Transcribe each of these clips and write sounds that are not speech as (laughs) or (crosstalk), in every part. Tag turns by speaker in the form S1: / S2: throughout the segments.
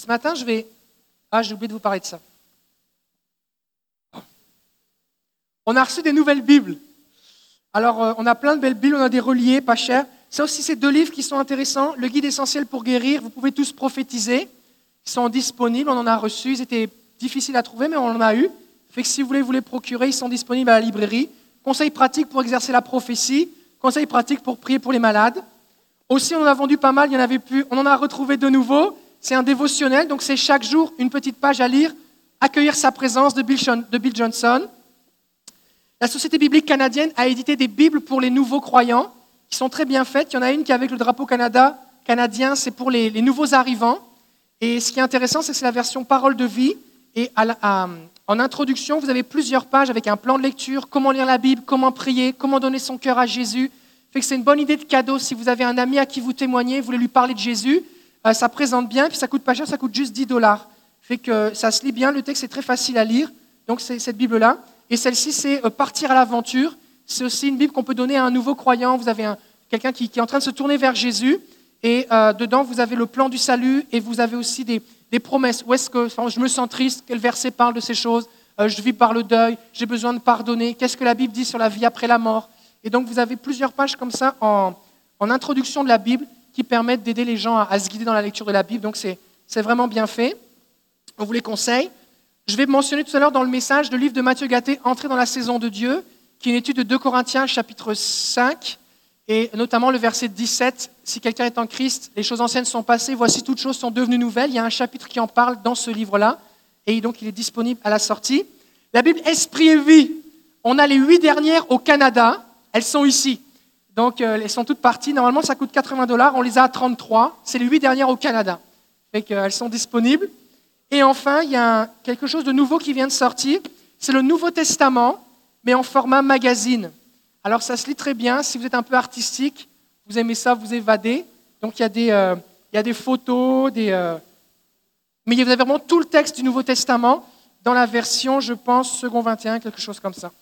S1: Ce matin, je vais... Ah, j'ai oublié de vous parler de ça. On a reçu des nouvelles Bibles. Alors, euh, on a plein de belles Bibles, on a des reliés, pas chers. Ça aussi, c'est deux livres qui sont intéressants. Le guide essentiel pour guérir, vous pouvez tous prophétiser. Ils sont disponibles, on en a reçu. Ils étaient difficiles à trouver, mais on en a eu. Fait que si vous voulez vous les procurer, ils sont disponibles à la librairie. Conseils pratiques pour exercer la prophétie. Conseils pratiques pour prier pour les malades. Aussi, on en a vendu pas mal, il y en avait plus. On en a retrouvé de nouveau. C'est un dévotionnel, donc c'est chaque jour une petite page à lire. Accueillir sa présence de Bill Johnson. La Société biblique canadienne a édité des Bibles pour les nouveaux croyants qui sont très bien faites. Il y en a une qui est avec le drapeau canadien, c'est pour les, nouveaux arrivants. Et ce qui est intéressant, c'est que c'est la version parole de vie. Et en introduction, vous avez plusieurs pages avec un plan de lecture, comment lire la Bible, comment prier, comment donner son cœur à Jésus. Fait que c'est une bonne idée de cadeau si vous avez un ami à qui vous témoignez, vous voulez lui parler de Jésus. Euh, ça présente bien, puis ça coûte pas cher, ça coûte juste 10 dollars. Fait que ça se lit bien, le texte est très facile à lire. Donc c'est cette Bible-là. Et celle-ci, c'est euh, Partir à l'aventure. C'est aussi une Bible qu'on peut donner à un nouveau croyant. Vous avez quelqu'un qui, est en train de se tourner vers Jésus. Et euh, dedans, vous avez le plan du salut et vous avez aussi des, promesses. Où est-ce que je me sens triste? Quel verset parle de ces choses? Euh, Je vis par le deuil. J'ai besoin de pardonner. Qu'est-ce que la Bible dit sur la vie après la mort? Et donc, vous avez plusieurs pages comme ça en, introduction de la Bible qui permettent d'aider les gens à, se guider dans la lecture de la Bible. Donc, c'est vraiment bien fait. On vous les conseille. Je vais mentionner tout à l'heure dans le message le livre de Matthieu Gatté, Entrer dans la saison de Dieu, qui est une étude de 2 Corinthiens chapitre 5, et notamment le verset 17, Si quelqu'un est en Christ, les choses anciennes sont passées, voici toutes choses sont devenues nouvelles. Il y a un chapitre qui en parle dans ce livre-là, et donc il est disponible à la sortie. La Bible Esprit et Vie, on a les huit dernières au Canada, elles sont ici. Donc euh, elles sont toutes parties. Normalement, ça coûte 80 dollars, on les a à 33. C'est les huit dernières au Canada. Fait qu'elles sont disponibles. Et enfin, il y a quelque chose de nouveau qui vient de sortir. C'est le Nouveau Testament, mais en format magazine. Alors ça se lit très bien. Si vous êtes un peu artistique, vous aimez ça, vous évadez. Donc il y a des, euh, il y a photos, euh, mais vous avez vraiment tout le texte du Nouveau Testament dans la version, je pense, second 21, quelque chose comme ça.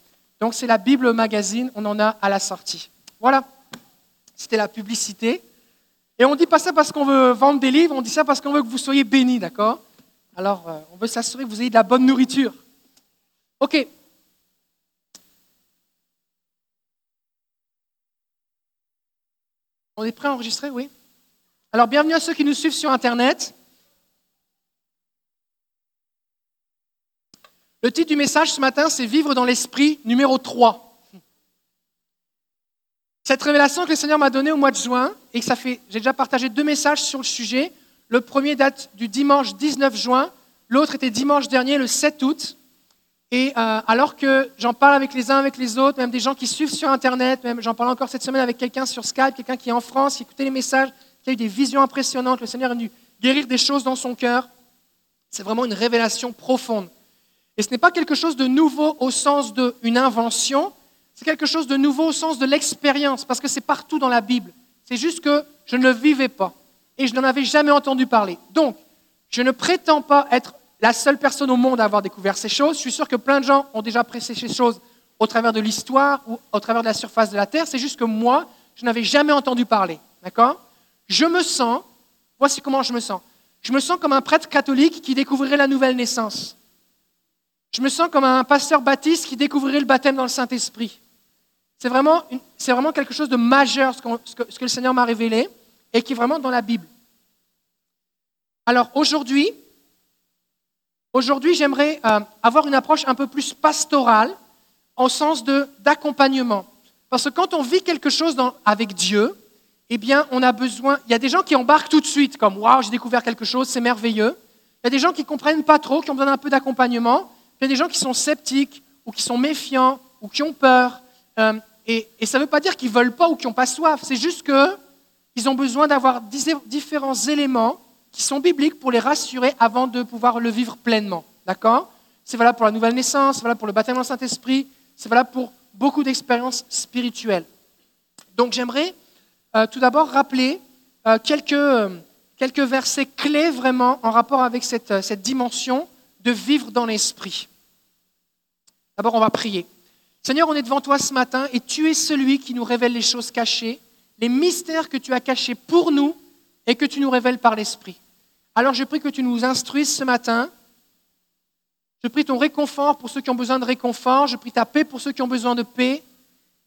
S1: Donc c'est la Bible magazine, on en a à la sortie. Voilà, c'était la publicité. Et on ne dit pas ça parce qu'on veut vendre des livres, on dit ça parce qu'on veut que vous soyez bénis, d'accord? Alors, euh, on veut s'assurer que vous ayez de la bonne nourriture. OK. On est prêt à enregistrer, oui Alors, bienvenue à ceux qui nous suivent sur Internet. Le titre du message ce matin, c'est Vivre dans l'esprit numéro 3. Cette révélation que le Seigneur m'a donnée au mois de juin, et que ça fait, j'ai déjà partagé deux messages sur le sujet. Le premier date du dimanche 19 juin, l'autre était dimanche dernier, le 7 août. Et euh, alors que j'en parle avec les uns, avec les autres, même des gens qui suivent sur Internet, même j'en parle encore cette semaine avec quelqu'un sur Skype, quelqu'un qui est en France, qui écoutait les messages, qui a eu des visions impressionnantes, le Seigneur est venu guérir des choses dans son cœur. C'est vraiment une révélation profonde. Et ce n'est pas quelque chose de nouveau au sens d'une invention, c'est quelque chose de nouveau au sens de l'expérience, parce que c'est partout dans la Bible. C'est juste que je ne vivais pas et je n'en avais jamais entendu parler. Donc, je ne prétends pas être la seule personne au monde à avoir découvert ces choses. Je suis sûr que plein de gens ont déjà apprécié ces choses au travers de l'histoire ou au travers de la surface de la Terre. C'est juste que moi, je n'avais jamais entendu parler. D'accord? Je me sens, voici comment je me sens. Je me sens comme un prêtre catholique qui découvrirait la nouvelle naissance. Je me sens comme un pasteur baptiste qui découvrirait le baptême dans le Saint-Esprit. C'est vraiment, vraiment, quelque chose de majeur ce que, le Seigneur m'a révélé et qui est vraiment dans la Bible. Alors aujourd'hui, aujourd'hui j'aimerais euh, avoir une approche un peu plus pastorale en sens d'accompagnement. Parce que quand on vit quelque chose avec Dieu, eh bien, on a besoin. Il y a des gens qui embarquent tout de suite, comme Waouh, j'ai découvert quelque chose, c'est merveilleux. Il y a des gens qui ne comprennent pas trop, qui ont besoin d'un peu d'accompagnement. Il y a des gens qui sont sceptiques, ou qui sont méfiants, ou qui ont peur. Euh, et, ça ne veut pas dire qu'ils ne veulent pas ou qu'ils n'ont pas soif. C'est juste qu'ils ont besoin d'avoir différents éléments qui sont bibliques pour les rassurer avant de pouvoir le vivre pleinement. D'accord? C'est valable pour la nouvelle naissance, c'est valable pour le baptême dans le Saint-Esprit, c'est valable pour beaucoup d'expériences spirituelles. Donc j'aimerais euh, tout d'abord rappeler euh, quelques, quelques, versets clés vraiment en rapport avec cette, cette dimension de vivre dans l'Esprit. D'abord, on va prier. Seigneur, on est devant toi ce matin et tu es celui qui nous révèle les choses cachées, les mystères que tu as cachés pour nous et que tu nous révèles par l'Esprit. Alors je prie que tu nous instruises ce matin. Je prie ton réconfort pour ceux qui ont besoin de réconfort. Je prie ta paix pour ceux qui ont besoin de paix.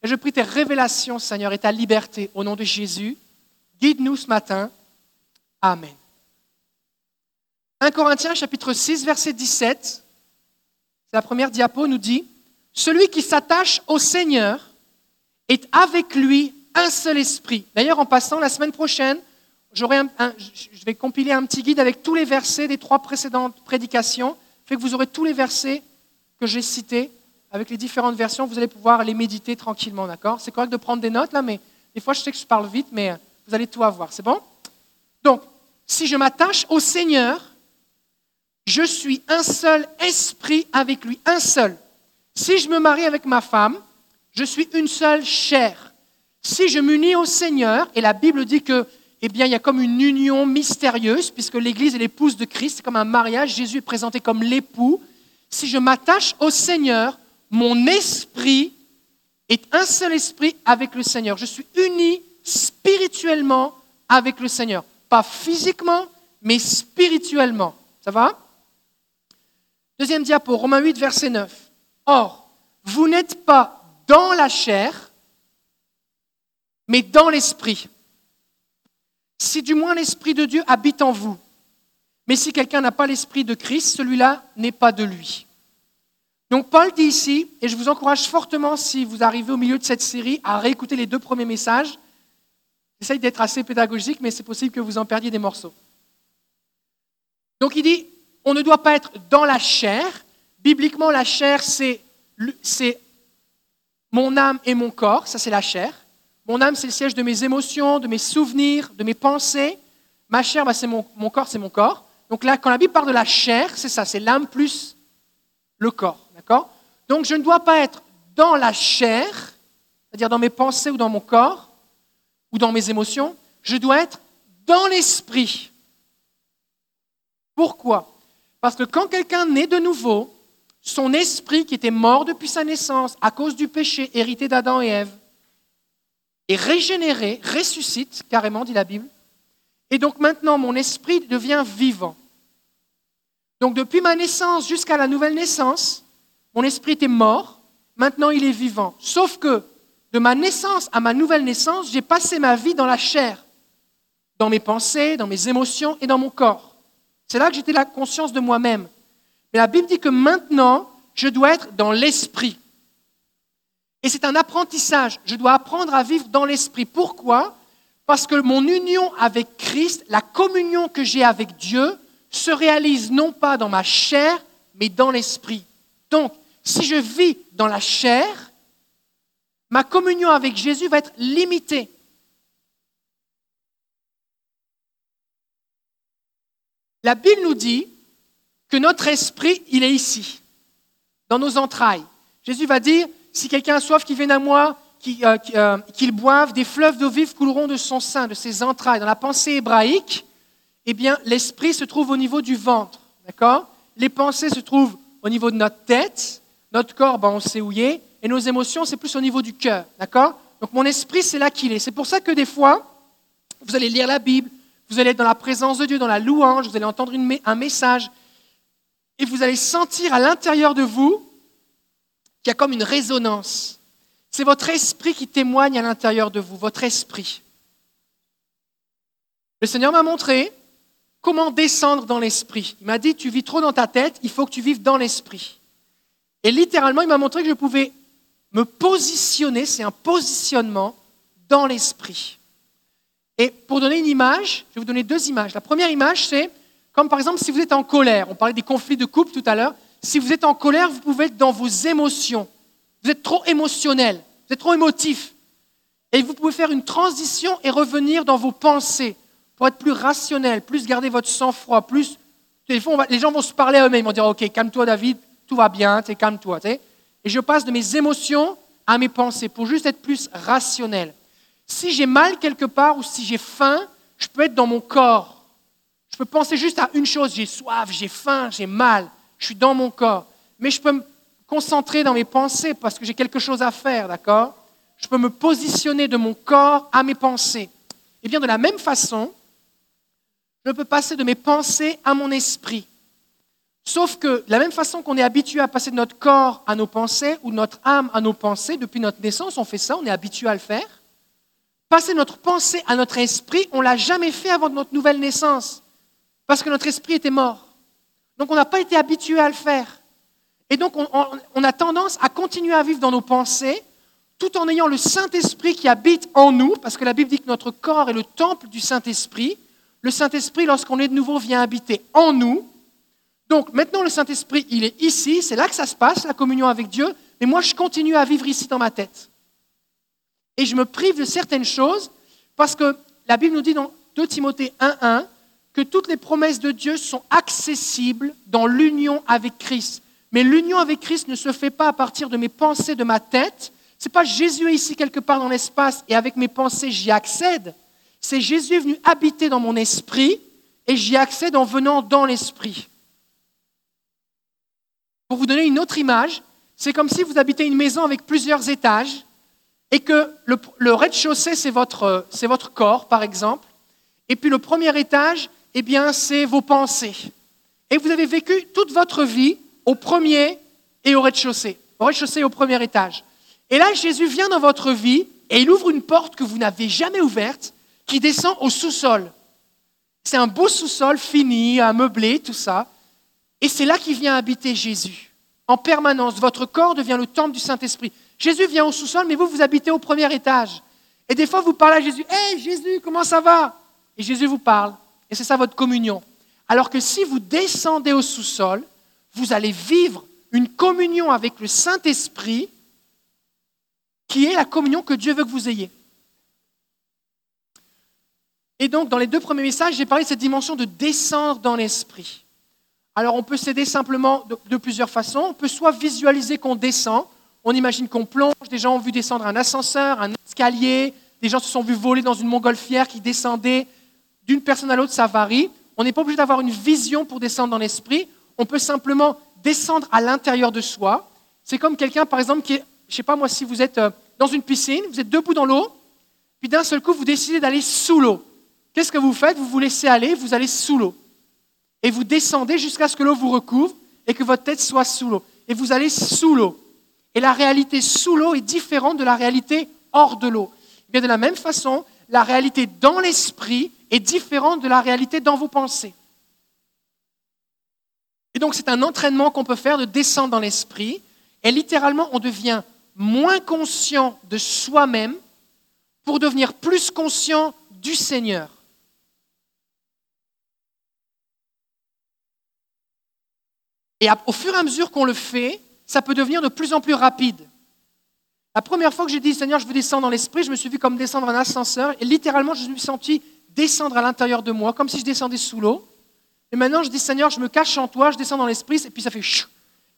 S1: Et je prie tes révélations, Seigneur, et ta liberté au nom de Jésus. Guide-nous ce matin. Amen. 1 Corinthiens chapitre 6, verset 17, c'est la première diapo, nous dit, Celui qui s'attache au Seigneur est avec lui un seul esprit. D'ailleurs, en passant, la semaine prochaine, je vais compiler un petit guide avec tous les versets des trois précédentes prédications, fait que vous aurez tous les versets que j'ai cités avec les différentes versions, vous allez pouvoir les méditer tranquillement, d'accord? C'est correct de prendre des notes là, mais des fois je sais que je parle vite, mais vous allez tout avoir, c'est bon? Donc, si je m'attache au Seigneur, je suis un seul esprit avec lui, un seul. Si je me marie avec ma femme, je suis une seule chair. Si je m'unis au Seigneur, et la Bible dit que, eh bien, il y a comme une union mystérieuse, puisque l'Église est l'épouse de Christ, c'est comme un mariage, Jésus est présenté comme l'époux. Si je m'attache au Seigneur, mon esprit est un seul esprit avec le Seigneur. Je suis uni spirituellement avec le Seigneur. Pas physiquement, mais spirituellement. Ça va? Deuxième diapo, Romains 8, verset 9. Or, vous n'êtes pas dans la chair, mais dans l'esprit. Si du moins l'esprit de Dieu habite en vous. Mais si quelqu'un n'a pas l'esprit de Christ, celui-là n'est pas de lui. Donc Paul dit ici, et je vous encourage fortement, si vous arrivez au milieu de cette série, à réécouter les deux premiers messages. J'essaye d'être assez pédagogique, mais c'est possible que vous en perdiez des morceaux. Donc il dit, on ne doit pas être dans la chair. Bibliquement, la chair, c'est mon âme et mon corps, ça c'est la chair. Mon âme, c'est le siège de mes émotions, de mes souvenirs, de mes pensées. Ma chair, bah, c'est mon, corps, c'est mon corps. Donc là, quand la Bible parle de la chair, c'est ça, c'est l'âme plus le corps. D'accord? Donc je ne dois pas être dans la chair, c'est-à-dire dans mes pensées ou dans mon corps, ou dans mes émotions. Je dois être dans l'esprit. Pourquoi? Parce que quand quelqu'un naît de nouveau, son esprit qui était mort depuis sa naissance à cause du péché hérité d'Adam et Ève est régénéré, ressuscite carrément, dit la Bible. Et donc maintenant, mon esprit devient vivant. Donc depuis ma naissance jusqu'à la nouvelle naissance, mon esprit était mort, maintenant il est vivant. Sauf que de ma naissance à ma nouvelle naissance, j'ai passé ma vie dans la chair, dans mes pensées, dans mes émotions et dans mon corps. C'est là que j'étais la conscience de moi-même. Mais la Bible dit que maintenant, je dois être dans l'esprit. Et c'est un apprentissage. Je dois apprendre à vivre dans l'esprit. Pourquoi? Parce que mon union avec Christ, la communion que j'ai avec Dieu, se réalise non pas dans ma chair, mais dans l'esprit. Donc, si je vis dans la chair, ma communion avec Jésus va être limitée. La Bible nous dit que notre esprit, il est ici, dans nos entrailles. Jésus va dire, si quelqu'un a soif, qu'il vienne à moi, euh, euh, qu'il boive, des fleuves d'eau vive couleront de son sein, de ses entrailles. Dans la pensée hébraïque, eh bien, l'esprit se trouve au niveau du ventre, d'accord? Les pensées se trouvent au niveau de notre tête, notre corps, ben, on sait où il est, et nos émotions, c'est plus au niveau du cœur, d'accord? Donc mon esprit, c'est là qu'il est. C'est pour ça que des fois, vous allez lire la Bible, vous allez être dans la présence de Dieu, dans la louange, vous allez entendre un message, et vous allez sentir à l'intérieur de vous qu'il y a comme une résonance. C'est votre esprit qui témoigne à l'intérieur de vous, votre esprit. Le Seigneur m'a montré comment descendre dans l'esprit. Il m'a dit, tu vis trop dans ta tête, il faut que tu vives dans l'esprit. Et littéralement, il m'a montré que je pouvais me positionner, c'est un positionnement dans l'esprit. Et pour donner une image, je vais vous donner deux images. La première image, c'est comme par exemple si vous êtes en colère. On parlait des conflits de couple tout à l'heure. Si vous êtes en colère, vous pouvez être dans vos émotions. Vous êtes trop émotionnel, vous êtes trop émotif. Et vous pouvez faire une transition et revenir dans vos pensées pour être plus rationnel, plus garder votre sang-froid, plus. les gens vont se parler à eux-mêmes, ils vont dire Ok, calme-toi, David, tout va bien, calme-toi. Et je passe de mes émotions à mes pensées pour juste être plus rationnel. Si j'ai mal quelque part ou si j'ai faim, je peux être dans mon corps. Je peux penser juste à une chose, j'ai soif, j'ai faim, j'ai mal, je suis dans mon corps. Mais je peux me concentrer dans mes pensées parce que j'ai quelque chose à faire, d'accord? Je peux me positionner de mon corps à mes pensées. Et bien de la même façon, je peux passer de mes pensées à mon esprit. Sauf que de la même façon qu'on est habitué à passer de notre corps à nos pensées ou de notre âme à nos pensées, depuis notre naissance, on fait ça, on est habitué à le faire. Passer notre pensée à notre esprit, on ne l'a jamais fait avant notre nouvelle naissance, parce que notre esprit était mort. Donc on n'a pas été habitué à le faire. Et donc on, a tendance à continuer à vivre dans nos pensées, tout en ayant le Saint-Esprit qui habite en nous, parce que la Bible dit que notre corps est le temple du Saint-Esprit. Le Saint-Esprit, lorsqu'on est de nouveau, vient habiter en nous. Donc maintenant, le Saint-Esprit, il est ici, c'est là que ça se passe, la communion avec Dieu, mais moi, je continue à vivre ici dans ma tête. Et je me prive de certaines choses parce que la Bible nous dit dans 2 Timothée 1.1 que toutes les promesses de Dieu sont accessibles dans l'union avec Christ. Mais l'union avec Christ ne se fait pas à partir de mes pensées de ma tête. Ce n'est pas Jésus est ici quelque part dans l'espace et avec mes pensées j'y accède. C'est Jésus est venu habiter dans mon esprit et j'y accède en venant dans l'esprit. Pour vous donner une autre image, c'est comme si vous habitez une maison avec plusieurs étages et que le, rez-de-chaussée, c'est votre, c'est votre corps, par exemple, et puis le premier étage, eh bien, c'est vos pensées. Et vous avez vécu toute votre vie au premier et au rez-de-chaussée, au rez-de-chaussée et au premier étage. Et là, Jésus vient dans votre vie et il ouvre une porte que vous n'avez jamais ouverte, qui descend au sous-sol. C'est un beau sous-sol fini, meublé, tout ça. Et c'est là qu'il vient habiter Jésus. En permanence, votre corps devient le temple du Saint-Esprit. Jésus vient au sous-sol, mais vous, vous habitez au premier étage. Et des fois, vous parlez à Jésus, Hé Jésus, comment ça va? Et Jésus vous parle. Et c'est ça votre communion. Alors que si vous descendez au sous-sol, vous allez vivre une communion avec le Saint-Esprit qui est la communion que Dieu veut que vous ayez. Et donc, dans les deux premiers messages, j'ai parlé de cette dimension de descendre dans l'esprit. Alors on peut s'aider simplement de, plusieurs façons. On peut soit visualiser qu'on descend, on imagine qu'on plonge, des gens ont vu descendre un ascenseur, un escalier, des gens se sont vus voler dans une montgolfière qui descendait d'une personne à l'autre, ça varie. On n'est pas obligé d'avoir une vision pour descendre dans l'esprit, on peut simplement descendre à l'intérieur de soi. C'est comme quelqu'un, par exemple, qui est, je ne sais pas moi, si vous êtes euh, dans une piscine, vous êtes debout dans l'eau, puis d'un seul coup, vous décidez d'aller sous l'eau. Qu'est-ce que vous faites? Vous vous laissez aller, vous allez sous l'eau et vous descendez jusqu'à ce que l'eau vous recouvre et que votre tête soit sous l'eau. Et vous allez sous l'eau. Et la réalité sous l'eau est différente de la réalité hors de l'eau. Bien de la même façon, la réalité dans l'esprit est différente de la réalité dans vos pensées. Et donc c'est un entraînement qu'on peut faire de descendre dans l'esprit. Et littéralement, on devient moins conscient de soi-même pour devenir plus conscient du Seigneur. Et au fur et à mesure qu'on le fait, ça peut devenir de plus en plus rapide. La première fois que j'ai dit Seigneur, je veux descendre dans l'esprit, je me suis vu comme descendre un ascenseur et littéralement je me suis senti descendre à l'intérieur de moi, comme si je descendais sous l'eau. Et maintenant je dis Seigneur, je me cache en toi, je descends dans l'esprit et puis ça fait chou.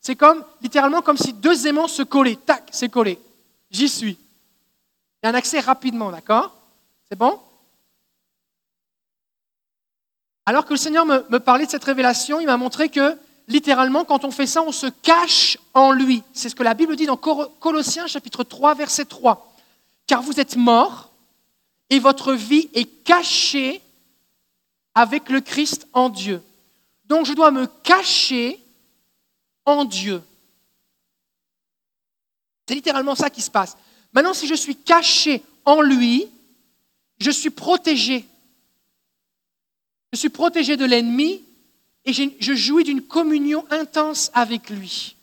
S1: C'est comme littéralement comme si deux aimants se collaient. Tac, c'est collé. J'y suis. Il y a un accès rapidement, d'accord? C'est bon? Alors que le Seigneur me, me parlait de cette révélation, il m'a montré que littéralement, quand on fait ça, on se cache en lui. C'est ce que la Bible dit dans Colossiens chapitre 3, verset 3. Car vous êtes morts et votre vie est cachée avec le Christ en Dieu. Donc je dois me cacher en Dieu. C'est littéralement ça qui se passe. Maintenant, si je suis caché en lui, je suis protégé. Je suis protégé de l'ennemi et je jouis d'une communion intense avec lui.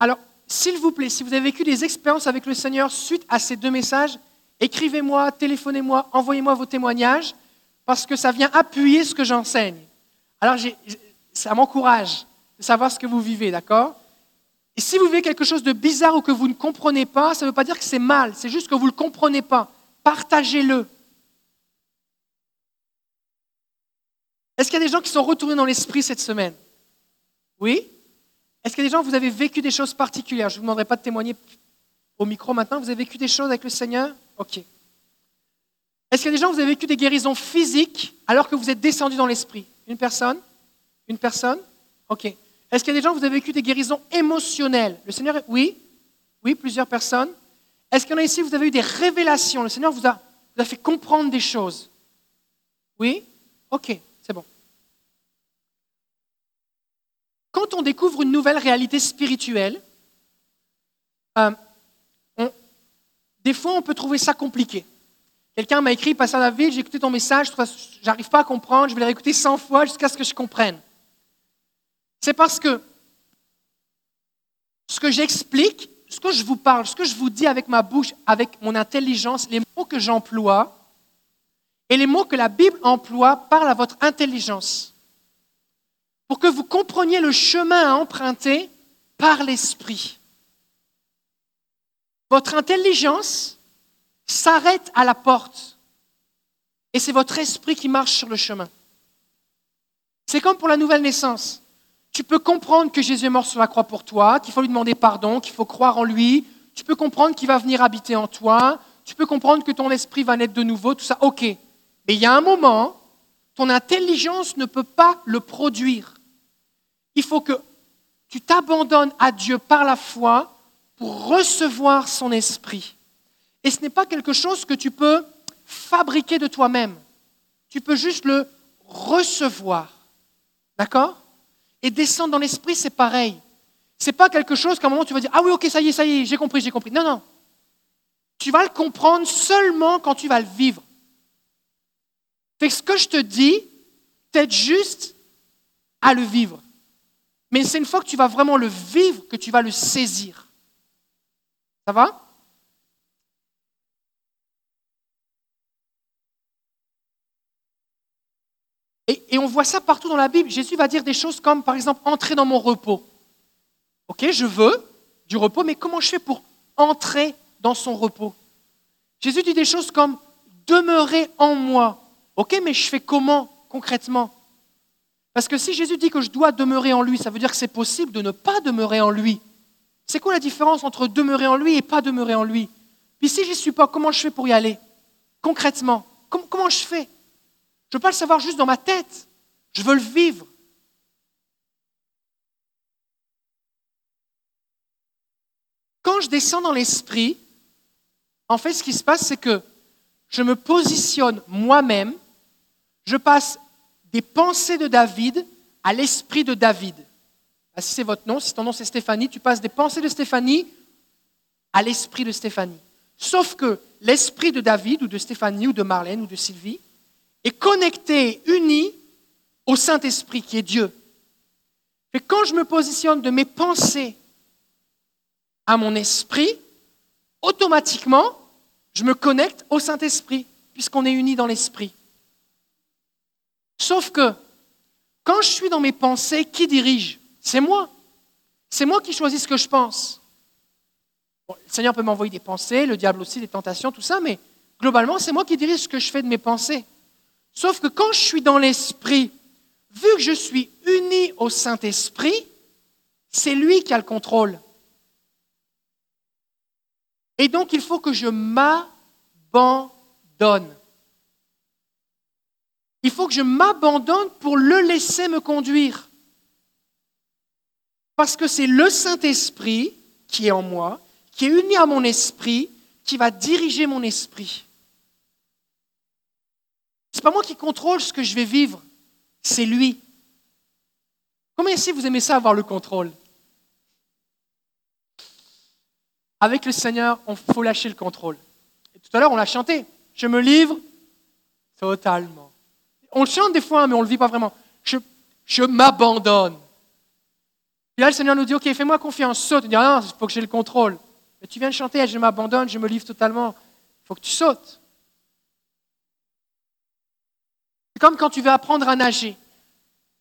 S1: Alors, s'il vous plaît, si vous avez vécu des expériences avec le Seigneur suite à ces deux messages, écrivez-moi, téléphonez-moi, envoyez-moi vos témoignages, parce que ça vient appuyer ce que j'enseigne. Alors, ça m'encourage de savoir ce que vous vivez, d'accord? Et si vous vivez quelque chose de bizarre ou que vous ne comprenez pas, ça ne veut pas dire que c'est mal, c'est juste que vous ne le comprenez pas. Partagez-le. Est-ce qu'il y a des gens qui sont retournés dans l'esprit cette semaine? Oui? Est-ce a des gens, vous avez vécu des choses particulières? Je ne vous demanderai pas de témoigner au micro maintenant. Vous avez vécu des choses avec le Seigneur? Ok. Est-ce qu'il y a des gens, vous avez vécu des guérisons physiques alors que vous êtes descendu dans l'esprit? Une personne? Une personne? Ok. Est-ce qu'il y a des gens, vous avez vécu des guérisons émotionnelles? Le Seigneur, oui Oui, plusieurs personnes. Est-ce qu'il y en a ici, vous avez eu des révélations? Le Seigneur vous a vous a fait comprendre des choses? Oui? Ok, c'est bon. Quand on découvre une nouvelle réalité spirituelle, euh, des fois on peut trouver ça compliqué. Quelqu'un m'a écrit, Pasteur David, j'ai écouté ton message, j'arrive pas à comprendre, je vais le réécouter 100 fois jusqu'à ce que je comprenne. C'est parce que ce que j'explique, ce que je vous parle, ce que je vous dis avec ma bouche, avec mon intelligence, les mots que j'emploie et les mots que la Bible emploie parlent à votre intelligence pour que vous compreniez le chemin à emprunter par l'Esprit. Votre intelligence s'arrête à la porte et c'est votre esprit qui marche sur le chemin. C'est comme pour la nouvelle naissance. Tu peux comprendre que Jésus est mort sur la croix pour toi, qu'il faut lui demander pardon, qu'il faut croire en lui. Tu peux comprendre qu'il va venir habiter en toi. Tu peux comprendre que ton esprit va naître de nouveau, tout ça. OK. Mais il y a un moment, ton intelligence ne peut pas le produire. Il faut que tu t'abandonnes à Dieu par la foi pour recevoir son esprit. Et ce n'est pas quelque chose que tu peux fabriquer de toi-même. Tu peux juste le recevoir. D'accord? Et descendre dans l'esprit, c'est pareil. Ce n'est pas quelque chose qu'à un moment tu vas dire Ah oui, ok, ça y est, ça y est, j'ai compris, j'ai compris. Non, non. Tu vas le comprendre seulement quand tu vas le vivre. Fait ce que je te dis, t'aide juste à le vivre. Mais c'est une fois que tu vas vraiment le vivre que tu vas le saisir. Ça va? Et, on voit ça partout dans la Bible. Jésus va dire des choses comme, par exemple, entrer dans mon repos. Ok, je veux du repos, mais comment je fais pour entrer dans son repos? Jésus dit des choses comme demeurer en moi. Ok, mais je fais comment concrètement? Parce que si Jésus dit que je dois demeurer en lui, ça veut dire que c'est possible de ne pas demeurer en lui. C'est quoi la différence entre demeurer en lui et pas demeurer en lui? Puis si je n'y suis pas, comment je fais pour y aller? Concrètement, comment je fais? Je ne veux pas le savoir juste dans ma tête. Je veux le vivre. Quand je descends dans l'esprit, en fait, ce qui se passe, c'est que je me positionne moi-même, je passe des pensées de David à l'esprit de David. Ah, si c'est votre nom, si ton nom c'est Stéphanie, tu passes des pensées de Stéphanie à l'esprit de Stéphanie. Sauf que l'esprit de David ou de Stéphanie ou de Marlène ou de Sylvie est connecté, uni au Saint-Esprit qui est Dieu. Et quand je me positionne de mes pensées à mon esprit, automatiquement, je me connecte au Saint-Esprit, puisqu'on est unis dans l'esprit. Sauf que, quand je suis dans mes pensées, qui dirige? C'est moi. C'est moi qui choisis ce que je pense. le Seigneur peut m'envoyer des pensées, le diable aussi, des tentations, tout ça, mais globalement, c'est moi qui dirige ce que je fais de mes pensées. Sauf que quand je suis dans l'Esprit, vu que je suis uni au Saint-Esprit, c'est lui qui a le contrôle. Et donc il faut que je m'abandonne. Il faut que je m'abandonne pour le laisser me conduire. Parce que c'est le Saint-Esprit qui est en moi, qui est uni à mon esprit, qui va diriger mon esprit. Ce n'est pas moi qui contrôle ce que je vais vivre, c'est lui. Combien ici vous aimez ça avoir le contrôle? Avec le Seigneur, il faut lâcher le contrôle. tout à l'heure, on l'a chanté. Je me livre totalement. On le chante des fois, mais on ne le vit pas vraiment. Je, je m'abandonne. Et là, le Seigneur nous dit, OK, fais-moi confiance, saute. Il dit, ah non, il faut que j'ai le contrôle. Mais tu viens de chanter, je m'abandonne, je me livre totalement. Il faut que tu sautes. C'est comme quand tu veux apprendre à nager.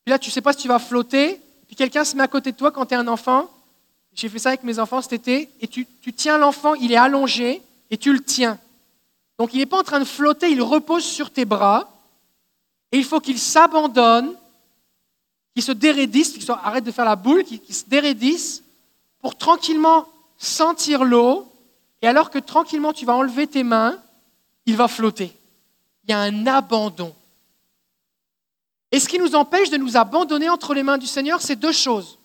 S1: Puis là, tu ne sais pas si tu vas flotter, puis quelqu'un se met à côté de toi quand tu es un enfant. J'ai fait ça avec mes enfants cet été, et tu, tu tiens l'enfant, il est allongé, et tu le tiens. Donc il n'est pas en train de flotter, il repose sur tes bras, et il faut qu'il s'abandonne, qu'il se dérédisse, qu'il arrête de faire la boule, qu'il se dérédisse, pour tranquillement sentir l'eau, et alors que tranquillement tu vas enlever tes mains, il va flotter. Il y a un abandon. Et ce qui nous empêche de nous abandonner entre les mains du Seigneur, c'est deux choses.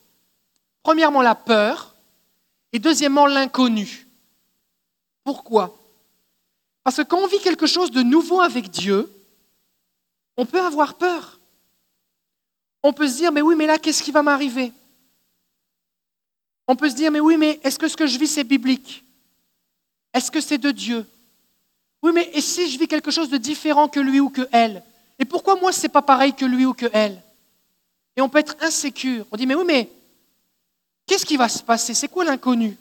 S1: Premièrement, la peur et deuxièmement, l'inconnu. Pourquoi? Parce que quand on vit quelque chose de nouveau avec Dieu, on peut avoir peur. On peut se dire, mais oui, mais là, qu'est-ce qui va m'arriver? On peut se dire, mais oui, mais est-ce que ce que je vis, c'est biblique? Est-ce que c'est de Dieu? Oui, mais et si je vis quelque chose de différent que lui ou que elle? Et pourquoi moi, ce n'est pas pareil que lui ou que elle? Et on peut être insécure. On dit, mais oui, mais qu'est-ce qui va se passer? C'est quoi l'inconnu?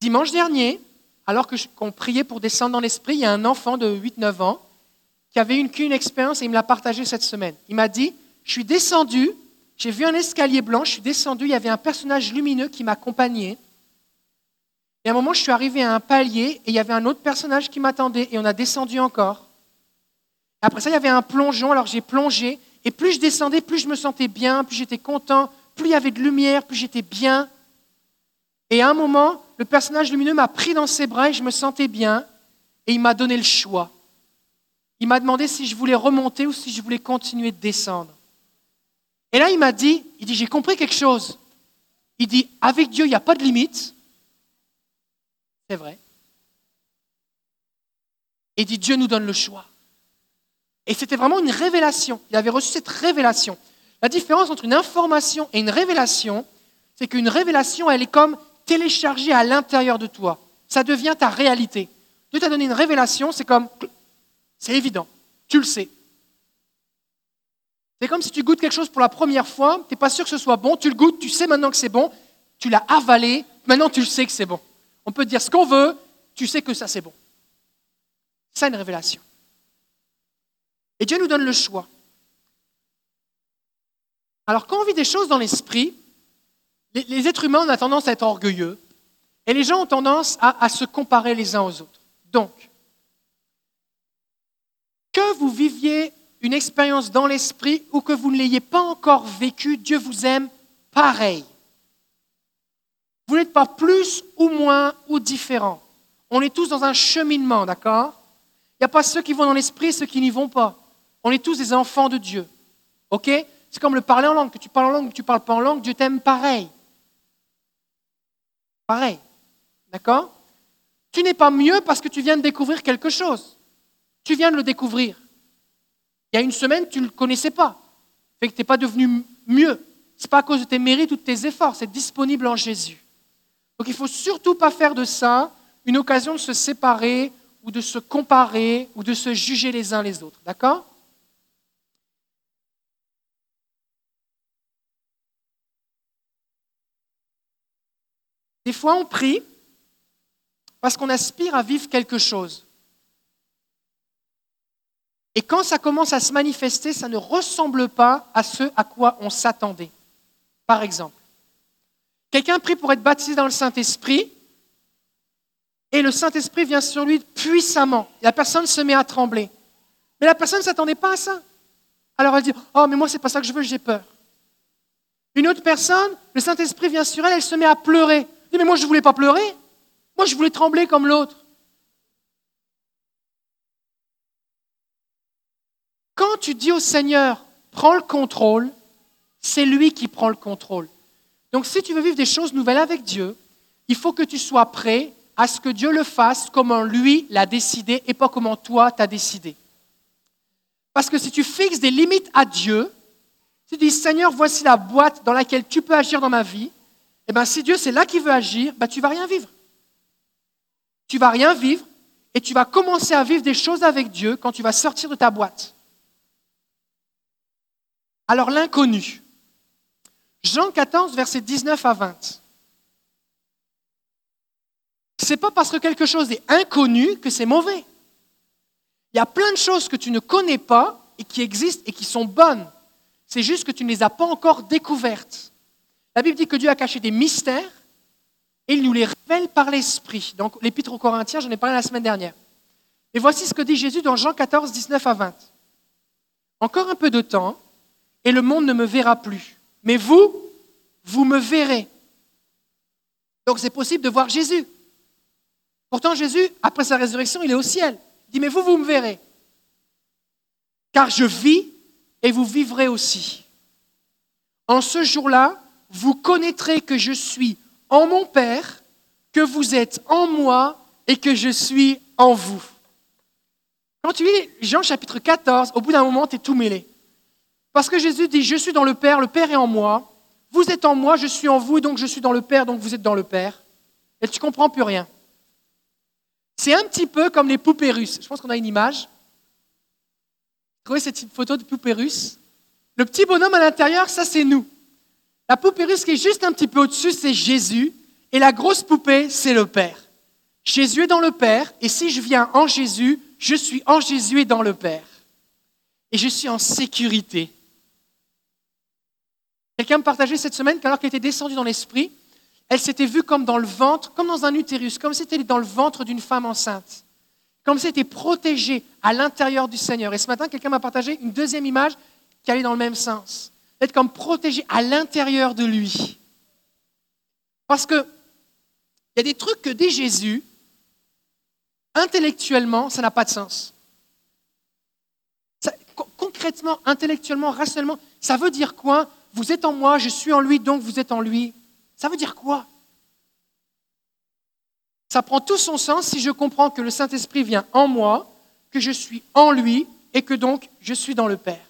S1: Dimanche dernier, alors qu'on priait pour descendre dans l'esprit, il y a un enfant de 8-9 ans qui avait une qu'une expérience et il me l'a partagé cette semaine. Il m'a dit, je suis descendu, j'ai vu un escalier blanc, je suis descendu, il y avait un personnage lumineux qui m'accompagnait. Et à un moment, je suis arrivé à un palier et il y avait un autre personnage qui m'attendait et on a descendu encore. Après ça, il y avait un plongeon, alors j'ai plongé et plus je descendais, plus je me sentais bien, plus j'étais content, plus il y avait de lumière, plus j'étais bien. Et à un moment, le personnage lumineux m'a pris dans ses bras et je me sentais bien et il m'a donné le choix. Il m'a demandé si je voulais remonter ou si je voulais continuer de descendre. Et là, il m'a dit, il j'ai compris quelque chose. Il dit, avec Dieu, il n'y a pas de limite. C'est vrai. Et dit, Dieu nous donne le choix. Et c'était vraiment une révélation. Il avait reçu cette révélation. La différence entre une information et une révélation, c'est qu'une révélation, elle est comme téléchargé à l'intérieur de toi. Ça devient ta réalité. Dieu t'a donné une révélation, c'est comme, c'est évident, tu le sais. C'est comme si tu goûtes quelque chose pour la première fois, tu n'es pas sûr que ce soit bon, tu le goûtes, tu sais maintenant que c'est bon, tu l'as avalé, maintenant tu le sais que c'est bon. On peut dire ce qu'on veut, tu sais que ça c'est bon. C'est une révélation. Et Dieu nous donne le choix. Alors quand on vit des choses dans l'esprit, les, êtres humains ont tendance à être orgueilleux et les gens ont tendance à, se comparer les uns aux autres. Donc, que vous viviez une expérience dans l'esprit ou que vous ne l'ayez pas encore vécue, Dieu vous aime pareil. Vous n'êtes pas plus ou moins ou différent. On est tous dans un cheminement, d'accord? Il n'y a pas ceux qui vont dans l'esprit et ceux qui n'y vont pas. On est tous des enfants de Dieu. OK? C'est comme le parler en langue. Que tu parles en langue ou que tu ne parles pas en langue, Dieu t'aime pareil. Pareil. D'accord? Tu n'es pas mieux parce que tu viens de découvrir quelque chose? Tu viens de le découvrir. Il y a une semaine, tu ne le connaissais pas. Fait que tu n'es pas devenu mieux. Ce n'est pas à cause de tes mérites ou de tes efforts, c'est disponible en Jésus. Donc il ne faut surtout pas faire de ça une occasion de se séparer ou de se comparer ou de se juger les uns les autres. D'accord? Des fois, on prie parce qu'on aspire à vivre quelque chose. Et quand ça commence à se manifester, ça ne ressemble pas à ce à quoi on s'attendait. Par exemple, quelqu'un prie pour être baptisé dans le Saint-Esprit, et le Saint-Esprit vient sur lui puissamment. La personne se met à trembler. Mais la personne ne s'attendait pas à ça. Alors elle dit, oh mais moi c'est pas ça que je veux, j'ai peur. Une autre personne, le Saint-Esprit vient sur elle, elle se met à pleurer mais moi je ne voulais pas pleurer. Moi je voulais trembler comme l'autre. Quand tu dis au Seigneur, prends le contrôle, c'est lui qui prend le contrôle. Donc si tu veux vivre des choses nouvelles avec Dieu, il faut que tu sois prêt à ce que Dieu le fasse comme lui l'a décidé et pas comme toi t'as décidé. Parce que si tu fixes des limites à Dieu, tu dis Seigneur, voici la boîte dans laquelle tu peux agir dans ma vie, eh bien, si Dieu c'est là qu'il veut agir, ben, tu vas rien vivre. Tu vas rien vivre et tu vas commencer à vivre des choses avec Dieu quand tu vas sortir de ta boîte. Alors l'inconnu. Jean 14, versets 19 à 20. C'est pas parce que quelque chose est inconnu que c'est mauvais. Il y a plein de choses que tu ne connais pas et qui existent et qui sont bonnes. C'est juste que tu ne les as pas encore découvertes. La Bible dit que Dieu a caché des mystères et il nous les révèle par l'Esprit. Donc l'Épître aux Corinthiens, j'en ai parlé la semaine dernière. Et voici ce que dit Jésus dans Jean 14, 19 à 20. Encore un peu de temps et le monde ne me verra plus. Mais vous, vous me verrez. Donc c'est possible de voir Jésus. Pourtant Jésus, après sa résurrection, il est au ciel. Il dit, mais vous, vous me verrez. Car je vis et vous vivrez aussi. En ce jour-là, vous connaîtrez que je suis en mon Père, que vous êtes en moi et que je suis en vous. Quand tu lis Jean chapitre 14, au bout d'un moment, tu es tout mêlé. Parce que Jésus dit, je suis dans le Père, le Père est en moi, vous êtes en moi, je suis en vous, donc je suis dans le Père, donc vous êtes dans le Père. Et tu comprends plus rien. C'est un petit peu comme les poupées russes. Je pense qu'on a une image. Vous voyez cette photo de poupée russe? Le petit bonhomme à l'intérieur, ça c'est nous. La poupée russe qui est juste un petit peu au-dessus, c'est Jésus. Et la grosse poupée, c'est le Père. Jésus est dans le Père, et si je viens en Jésus, je suis en Jésus et dans le Père. Et je suis en sécurité. Quelqu'un me partageait cette semaine qu'alors qu'elle était descendue dans l'esprit, elle s'était vue comme dans le ventre, comme dans un utérus, comme si elle était dans le ventre d'une femme enceinte, comme si elle était protégée à l'intérieur du Seigneur. Et ce matin, quelqu'un m'a partagé une deuxième image qui allait dans le même sens, d'être comme protégée à l'intérieur de lui. Parce que il y a des trucs que dit Jésus, intellectuellement, ça n'a pas de sens. concrètement, intellectuellement, rationnellement, ça veut dire quoi? Vous êtes en moi, je suis en lui, donc vous êtes en lui. Ça veut dire quoi? Ça prend tout son sens si je comprends que le Saint-Esprit vient en moi, que je suis en lui et que donc je suis dans le Père.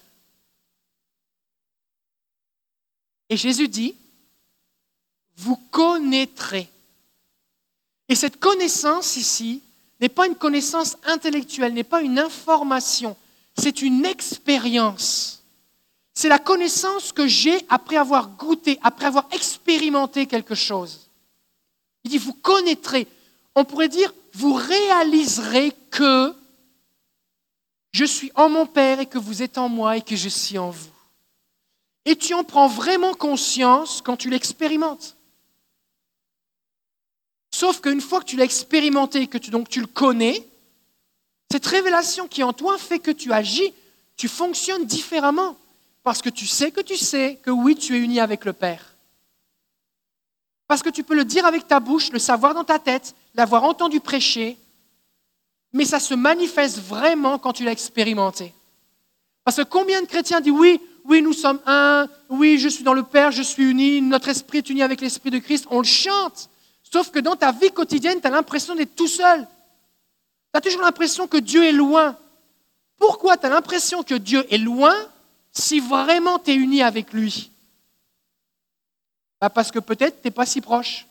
S1: Et Jésus dit, vous connaîtrez. Et cette connaissance ici n'est pas une connaissance intellectuelle, n'est pas une information, c'est une expérience. C'est la connaissance que j'ai après avoir goûté, après avoir expérimenté quelque chose. Il dit, vous connaîtrez. On pourrait dire, vous réaliserez que je suis en mon Père et que vous êtes en moi et que je suis en vous. Et tu en prends vraiment conscience quand tu l'expérimentes. Sauf qu'une fois que tu l'as expérimenté que tu, tu le connais, cette révélation qui en toi fait que tu agis, tu fonctionnes différemment. Parce que tu sais que tu sais que oui, tu es uni avec le Père. Parce que tu peux le dire avec ta bouche, le savoir dans ta tête, l'avoir entendu prêcher, mais ça se manifeste vraiment quand tu l'as expérimenté. Parce que combien de chrétiens disent oui, oui, nous sommes un, oui, je suis dans le Père, je suis uni, notre esprit est uni avec l'esprit de Christ, on le chante. Sauf que dans ta vie quotidienne, tu as l'impression d'être tout seul. Tu as toujours l'impression que Dieu est loin. Pourquoi tu as l'impression que Dieu est loin si vraiment tu es uni avec lui? Bah, Parce que peut-être tu n'es pas si proche.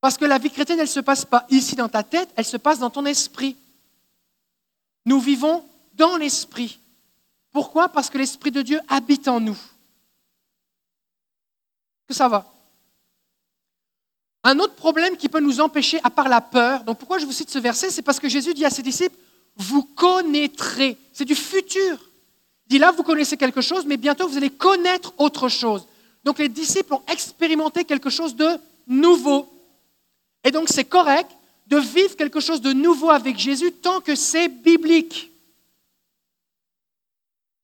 S1: Parce que la vie chrétienne, elle ne se passe pas ici dans ta tête, elle se passe dans ton esprit. Nous vivons dans l'esprit. Pourquoi? Parce que l'esprit de Dieu habite en nous. Que ça va? Un autre problème qui peut nous empêcher, à part la peur, donc pourquoi je vous cite ce verset, c'est parce que Jésus dit à ses disciples, vous connaîtrez. C'est du futur. Il dit là, vous connaissez quelque chose, mais bientôt vous allez connaître autre chose. Donc les disciples ont expérimenté quelque chose de nouveau. Et donc c'est correct de vivre quelque chose de nouveau avec Jésus tant que c'est biblique.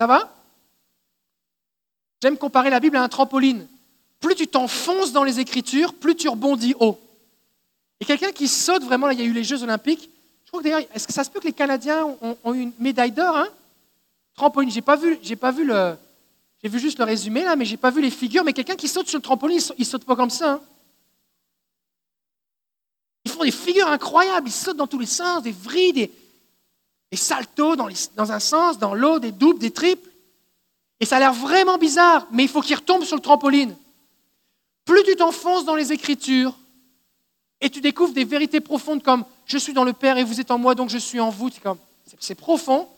S1: Ça va? J'aime comparer la Bible à un trampoline. Plus tu t'enfonces dans les Écritures, plus tu rebondis haut. Et quelqu'un qui saute vraiment, là il y a eu les Jeux olympiques, je crois que d'ailleurs, est-ce que ça se peut que les Canadiens ont, eu une médaille d'or hein? Trampoline, j'ai pas vu, j'ai vu le, j'ai vu juste le résumé là, mais j'ai pas vu les figures. Mais quelqu'un qui saute sur le trampoline, il saute pas comme ça. Hein ils font des figures incroyables, ils sautent dans tous les sens, des vrilles, des, saltos dans, dans, un sens, dans l'autre, des doubles, des triples. Et ça a l'air vraiment bizarre, mais il faut qu'ils retombent sur le trampoline. Plus tu t'enfonces dans les Écritures, et tu découvres des vérités profondes comme je suis dans le Père et vous êtes en moi, donc je suis en vous. C'est profond.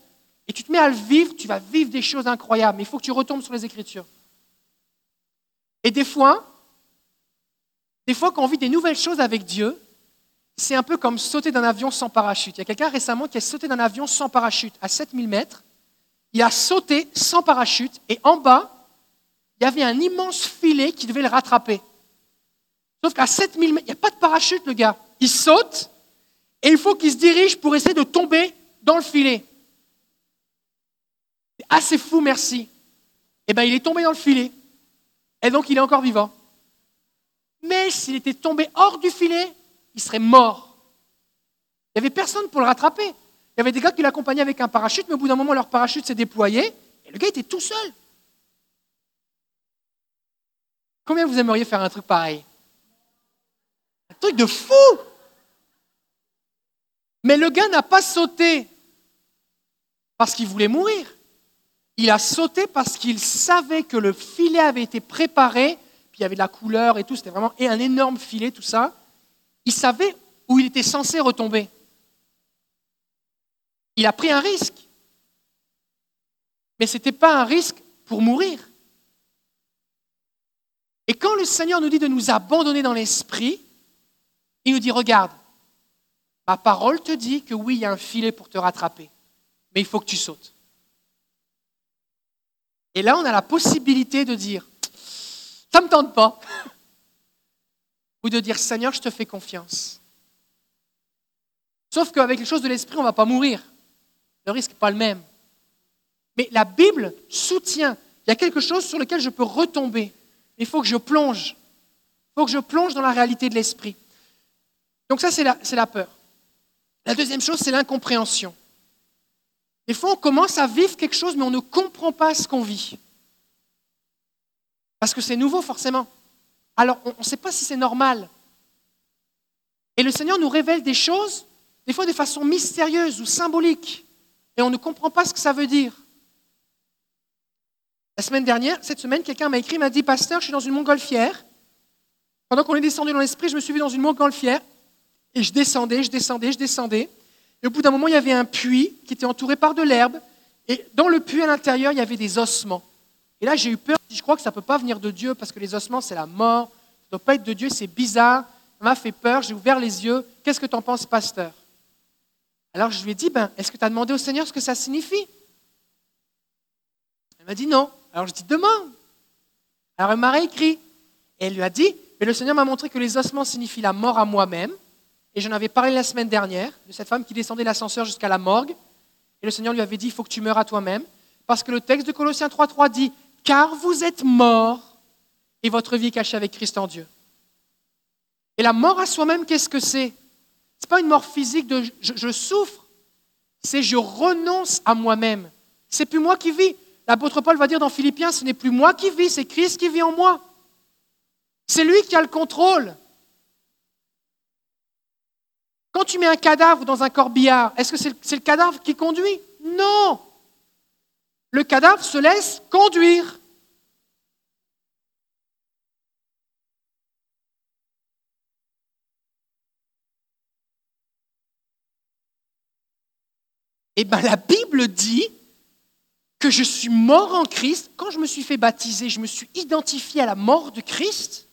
S1: Et tu te mets à le vivre, tu vas vivre des choses incroyables. Mais il faut que tu retombes sur les Écritures. Et des fois, des fois, quand on vit des nouvelles choses avec Dieu, c'est un peu comme sauter d'un avion sans parachute. Il y a quelqu'un récemment qui a sauté d'un avion sans parachute à 7000 mètres. Il a sauté sans parachute et en bas, il y avait un immense filet qui devait le rattraper. Sauf qu'à 7000 mètres, il n'y a pas de parachute, le gars. Il saute et il faut qu'il se dirige pour essayer de tomber dans le filet. C'est assez fou, merci. Eh bien, il est tombé dans le filet. Et donc, il est encore vivant. Mais s'il était tombé hors du filet, il serait mort. Il n'y avait personne pour le rattraper. Il y avait des gars qui l'accompagnaient avec un parachute, mais au bout d'un moment, leur parachute s'est déployé et le gars était tout seul. Combien vous aimeriez faire un truc pareil? Truc de fou Mais le gars n'a pas sauté parce qu'il voulait mourir. Il a sauté parce qu'il savait que le filet avait été préparé, puis il y avait de la couleur et tout, c'était vraiment un énorme filet, tout ça. Il savait où il était censé retomber. Il a pris un risque. Mais ce n'était pas un risque pour mourir. Et quand le Seigneur nous dit de nous abandonner dans l'esprit, il nous dit, regarde, ma parole te dit que oui, il y a un filet pour te rattraper, mais il faut que tu sautes. Et là, on a la possibilité de dire, ça ne me tente pas, ou de dire, Seigneur, je te fais confiance. Sauf qu'avec les choses de l'esprit, on ne va pas mourir. Le risque n'est pas le même. Mais la Bible soutient, il y a quelque chose sur lequel je peux retomber. Il faut que je plonge. Il faut que je plonge dans la réalité de l'esprit. Donc ça, c'est la, peur. La deuxième chose, c'est l'incompréhension. Des fois, on commence à vivre quelque chose, mais on ne comprend pas ce qu'on vit. Parce que c'est nouveau, forcément. Alors, on ne sait pas si c'est normal. Et le Seigneur nous révèle des choses, des fois de façon mystérieuse ou symbolique, et on ne comprend pas ce que ça veut dire. La semaine dernière, cette semaine, quelqu'un m'a écrit, m'a dit, pasteur, je suis dans une montgolfière. Pendant qu'on est descendu dans l'esprit, je me suis vu dans une montgolfière, et je descendais, je descendais, je descendais. Et au bout d'un moment, il y avait un puits qui était entouré par de l'herbe, et dans le puits à l'intérieur, il y avait des ossements. Et là, j'ai eu peur, je crois que ça ne peut pas venir de Dieu, parce que les ossements, c'est la mort, ça ne doit pas être de Dieu, c'est bizarre, ça m'a fait peur, j'ai ouvert les yeux, qu'est-ce que tu en penses, pasteur? Alors je lui ai dit, ben, est-ce que tu as demandé au Seigneur ce que ça signifie? Elle m'a dit non. Alors je dis demande. Alors elle m'a réécrit. Et elle lui a dit, mais le Seigneur m'a montré que les ossements signifient la mort à moi-même. Et j'en avais parlé la semaine dernière de cette femme qui descendait l'ascenseur jusqu'à la morgue. Et le Seigneur lui avait dit, il faut que tu meurs à toi-même. Parce que le texte de Colossiens 3.3 dit, car vous êtes morts et votre vie est cachée avec Christ en Dieu. Et la mort à soi-même, qu'est-ce que c'est? Ce n'est pas une mort physique de je, je souffre, c'est je renonce à moi-même. C'est plus moi qui vis. L'apôtre Paul va dire dans Philippiens, ce n'est plus moi qui vis, c'est Christ qui vit en moi. C'est lui qui a le contrôle. Quand tu mets un cadavre dans un corbillard, est-ce que c'est le cadavre qui conduit? Non. Le cadavre se laisse conduire. Eh bien, la Bible dit que je suis mort en Christ, quand je me suis fait baptiser, je me suis identifié à la mort de Christ,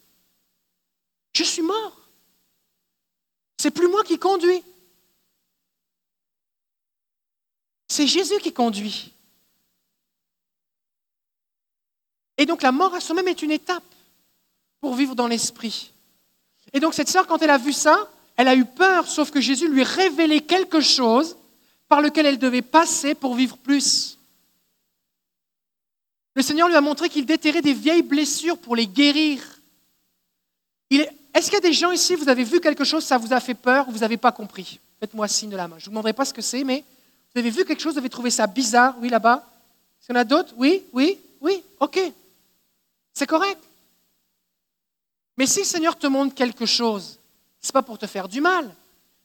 S1: je suis mort. C'est plus moi qui conduis. C'est Jésus qui conduit. Et donc la mort à soi-même est une étape pour vivre dans l'esprit. Et donc cette sœur, quand elle a vu ça, elle a eu peur, sauf que Jésus lui révélait quelque chose par lequel elle devait passer pour vivre plus. Le Seigneur lui a montré qu'il déterrait des vieilles blessures pour les guérir. Est-ce qu'il y a des gens ici, vous avez vu quelque chose, ça vous a fait peur, vous n'avez pas compris? Faites-moi signe de la main. Je ne vous demanderai pas ce que c'est, mais vous avez vu quelque chose, vous avez trouvé ça bizarre, oui, là-bas Est-ce qu'il y en a d'autres? Oui, oui, oui, ok. C'est correct. Mais si le Seigneur te montre quelque chose, ce n'est pas pour te faire du mal.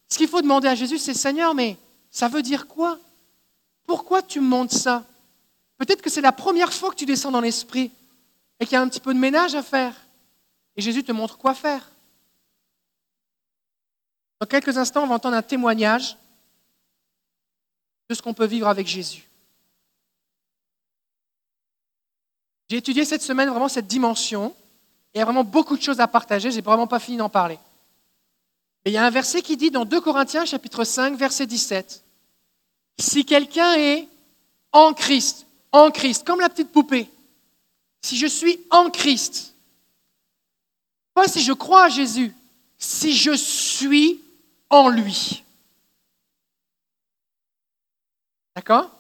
S1: Ce qu'il faut demander à Jésus, c'est Seigneur, mais ça veut dire quoi? Pourquoi tu me montres ça? Peut-être que c'est la première fois que tu descends dans l'esprit et qu'il y a un petit peu de ménage à faire. Et Jésus te montre quoi faire. Dans quelques instants, on va entendre un témoignage de ce qu'on peut vivre avec Jésus. J'ai étudié cette semaine vraiment cette dimension il y a vraiment beaucoup de choses à partager. Je n'ai vraiment pas fini d'en parler. Et il y a un verset qui dit dans 2 Corinthiens chapitre 5 verset 17, Si quelqu'un est en Christ, en Christ, comme la petite poupée. Si je suis en Christ, pas si je crois à Jésus, si je suis en lui. D'accord?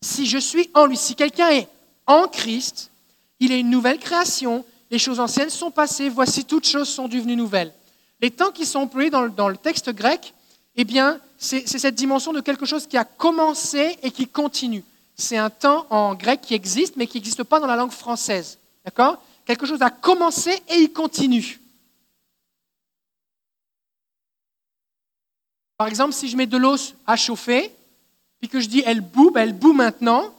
S1: Si je suis en lui, si quelqu'un est en Christ, il est une nouvelle création, les choses anciennes sont passées, voici toutes choses sont devenues nouvelles. Les temps qui sont employés dans le, texte grec, eh bien, c'est cette dimension de quelque chose qui a commencé et qui continue c'est un temps en grec qui existe, mais qui n'existe pas dans la langue française. D'accord? Quelque chose a commencé et il continue. Par exemple, si je mets de l'eau à chauffer, puis que je dis elle boue, elle boue maintenant,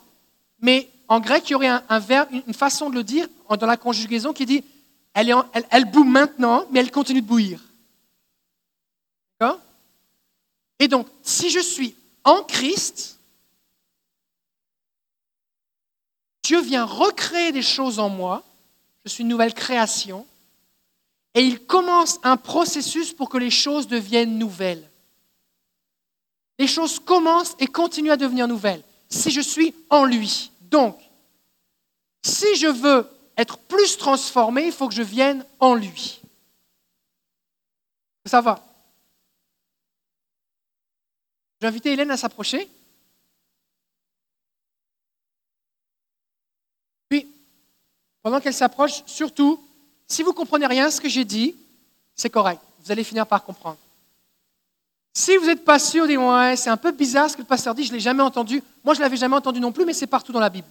S1: mais en grec, il y aurait un, verbe, une façon de le dire dans la conjugaison qui dit elle, est maintenant, mais elle continue de bouillir. Et donc, si je suis en Christ, Dieu vient recréer des choses en moi, je suis une nouvelle création, et il commence un processus pour que les choses deviennent nouvelles. Les choses commencent et continuent à devenir nouvelles si je suis en lui. Donc, si je veux être plus transformé, il faut que je vienne en lui. Ça va. Je vais inviter Hélène à s'approcher. Puis, pendant qu'elle s'approche, surtout, si vous ne comprenez rien à ce que j'ai dit, c'est correct. Vous allez finir par comprendre. Si vous n'êtes pas sûr, dites ouais, c'est un peu bizarre ce que le pasteur dit, je ne l'ai jamais entendu. Moi, je ne l'avais jamais entendu non plus, mais c'est partout dans la Bible.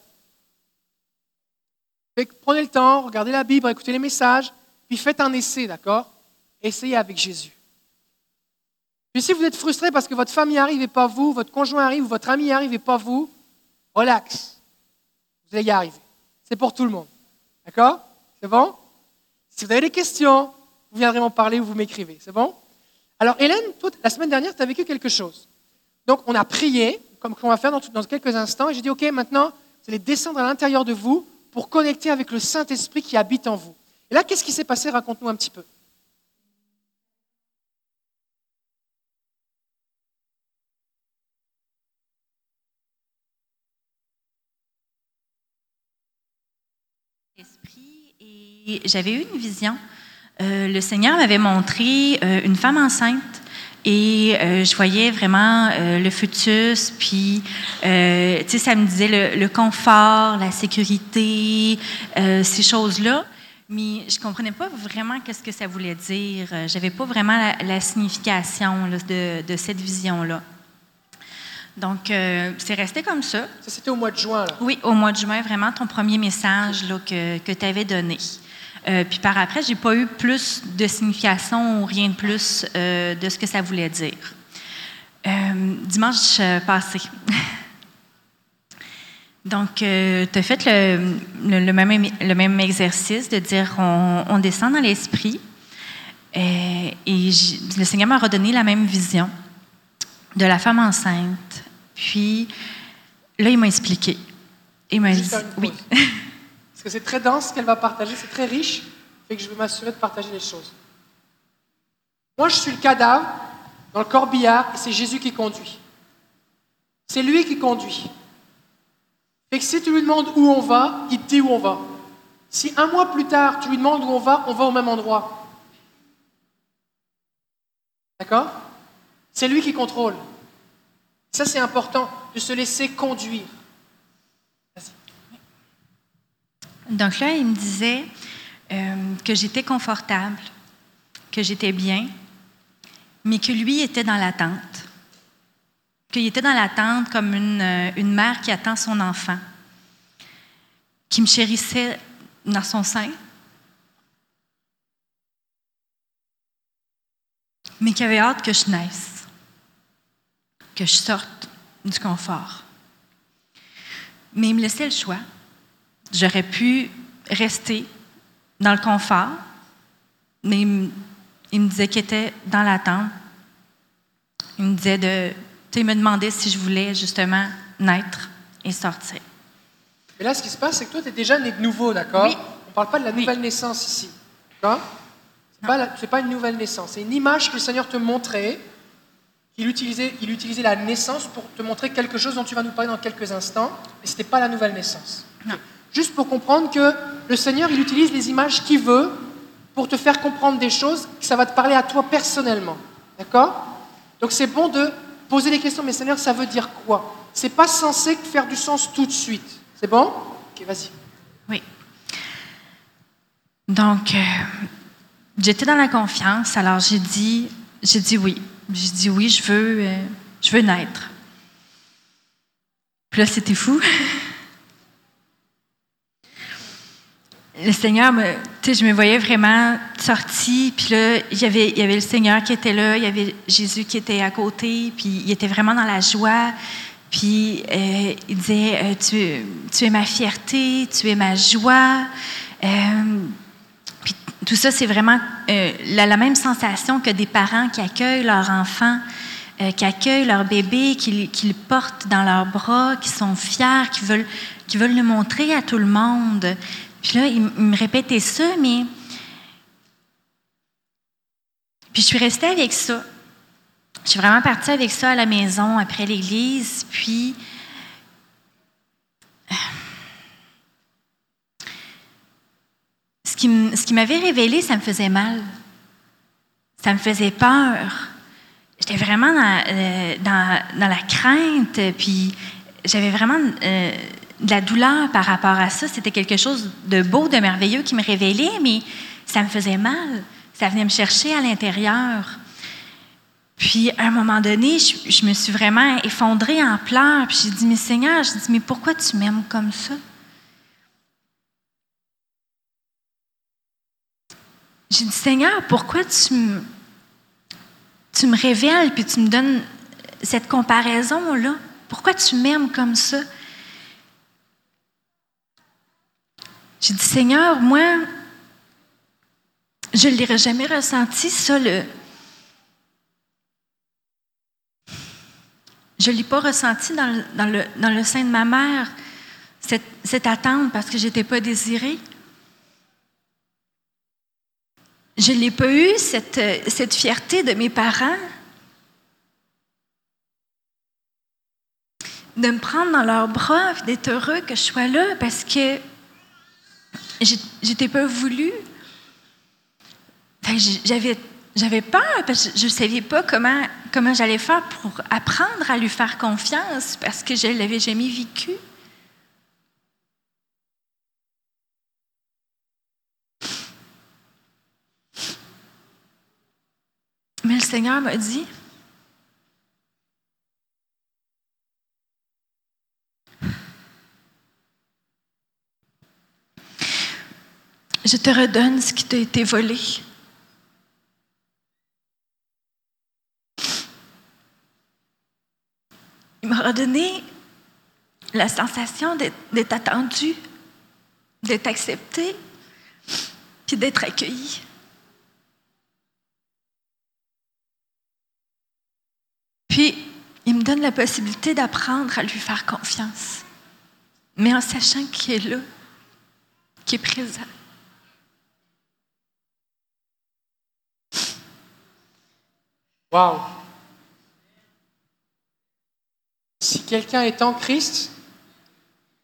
S1: prenez le temps, regardez la Bible, écoutez les messages, puis faites un essai, d'accord? Essayez avec Jésus. Puis si vous êtes frustré parce que votre famille arrive et pas vous, votre conjoint arrive ou votre ami arrive et pas vous, relax. Vous allez y arriver. C'est pour tout le monde. D'accord? C'est bon? Si vous avez des questions, vous viendrez m'en parler ou vous m'écrivez. C'est bon? Alors Hélène, toi, la semaine dernière, tu as vécu quelque chose. Donc on a prié, comme on va faire dans, quelques instants, et j'ai dit, OK, maintenant, vous allez descendre à l'intérieur de vous pour connecter avec le Saint-Esprit qui habite en vous. Et là, qu'est-ce qui s'est passé? Raconte-nous un petit peu.
S2: j'avais eu une vision. Euh, le Seigneur m'avait montré euh, une femme enceinte et euh, je voyais vraiment le futus, puis tu sais, ça me disait le, confort, la sécurité, ces choses-là. Mais je comprenais pas vraiment qu'est-ce que ça voulait dire. J'avais pas vraiment la, signification de, de cette vision-là. Donc, c'est resté comme ça.
S1: Ça, c'était au mois de juin, là?
S2: Oui, au mois de juin, vraiment, ton premier message là, que, que tu avais donné. Euh, puis par après, j'ai pas eu plus de signification ou rien de plus euh, de ce que ça voulait dire. dimanche passé. (laughs) Donc, tu as fait le, le, même, le, même, exercice de dire on, on descend dans l'esprit. et le Seigneur m'a redonné la même vision de la femme enceinte. Puis là, il m'a expliqué.
S1: Il m'a dit oui. (laughs) Parce que c'est très dense ce qu'elle va partager, c'est très riche, fait que je veux m'assurer de partager les choses. Moi, je suis le cadavre dans le corbillard et c'est Jésus qui conduit. C'est lui qui conduit. Fait que si tu lui demandes où on va, il te dit où on va. Si un mois plus tard, tu lui demandes où on va, on va au même endroit. D'accord? C'est lui qui contrôle. Ça, c'est important, de se laisser conduire.
S2: Donc là, il me disait euh, que j'étais confortable, que j'étais bien, mais que lui était dans l'attente. Qu'il était dans l'attente comme une, euh, une mère qui attend son enfant, qui me chérissait dans son sein, mais qui avait hâte que je naisse que je sorte du confort. Mais il me laissait le choix. J'aurais pu rester dans le confort, mais il me, disait qu'il était dans l'attente. Il me disait de. Tu me demandait si je voulais justement naître et sortir.
S1: Et là, ce qui se passe, c'est que toi, tu es déjà né de nouveau, d'accord?
S2: Oui.
S1: On ne parle pas de la nouvelle naissance ici. D'accord? Ce n'est pas, une nouvelle naissance. C'est une image que le Seigneur te montrait il utilisait, il utilisait la naissance pour te montrer quelque chose dont tu vas nous parler dans quelques instants, mais ce n'était pas la nouvelle naissance. Juste pour comprendre que le Seigneur, il utilise les images qu'il veut pour te faire comprendre des choses, que ça va te parler à toi personnellement. D'accord? Donc c'est bon de poser des questions, mais Seigneur, ça veut dire quoi? C'est pas censé faire du sens tout de suite. C'est bon? Ok, vas-y.
S2: Oui. Donc, euh, j'étais dans la confiance, alors j'ai dit, j'ai dit oui. J'ai dit oui, je veux, euh, je veux naître. Puis là, c'était fou. (laughs) le Seigneur, me, je me voyais vraiment sortie, puis là, il y, avait, y avait le Seigneur qui était là, il y avait Jésus qui était à côté, puis il était vraiment dans la joie. Puis euh, il disait, euh, tu, tu, es ma fierté, tu es ma joie. Euh, puis tout ça, c'est vraiment la, la, même sensation que des parents qui accueillent leur enfant, qui accueillent leur bébé, qui, qui, le portent dans leurs bras, qui sont fiers, qui veulent, qui veulent le montrer à tout le monde. Puis là, il, me répétait ça, mais... Puis je suis restée avec ça. Je suis vraiment partie avec ça à la maison après l'église, puis... Ce qui, m'avait révélé, ça me faisait mal. Ça me faisait peur. J'étais vraiment dans, euh, dans, dans, la crainte, puis j'avais vraiment... Euh, la douleur par rapport à ça. C'était quelque chose de beau, de merveilleux qui me révélait, mais ça me faisait mal. Ça venait me chercher à l'intérieur. Puis, à un moment donné, je, me suis vraiment effondrée en pleurs. Puis, j'ai dit, mais Seigneur, je dis, mais pourquoi tu m'aimes comme ça? J'ai dit, Seigneur, pourquoi tu tu me révèles puis tu me donnes cette comparaison-là? Pourquoi tu m'aimes comme ça? J'ai dit, Seigneur, moi, je ne l'aurais jamais ressenti, ça, le... Je ne l'ai pas ressenti dans le, sein de ma mère, cette, cette attente parce que je n'étais pas désirée. Je n'ai pas eu cette, cette fierté de mes parents. De me prendre dans leurs bras, d'être heureux que je sois là parce que j'étais pas voulu. J'avais, j'avais peur parce que je ne savais pas comment, comment j'allais faire pour apprendre à lui faire confiance parce que je ne l'avais jamais vécu. Mais le Seigneur m'a dit, je te redonne ce qui t'a été volé. Il m'a redonné la sensation d'être attendu, d'être accepté, puis d'être accueilli. Puis, il me donne la possibilité d'apprendre à lui faire confiance, mais en sachant qu'il est là, qu'il est présent.
S1: Waouh! Si quelqu'un est en Christ,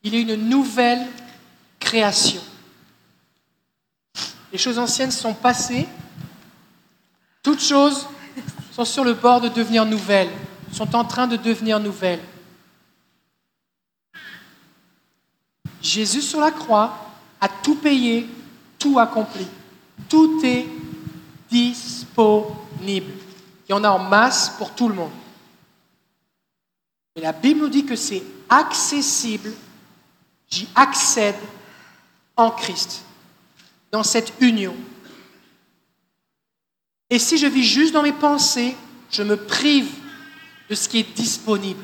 S1: il est une nouvelle création. Les choses anciennes sont passées, toutes choses sont sur le bord de devenir nouvelles, sont en train de devenir nouvelles. Jésus sur la croix a tout payé, tout accompli. Tout est disponible. Il y en a en masse pour tout le monde. Et la Bible nous dit que c'est accessible, j'y accède en Christ, dans cette union. Et si je vis juste dans mes pensées, je me prive de ce qui est disponible.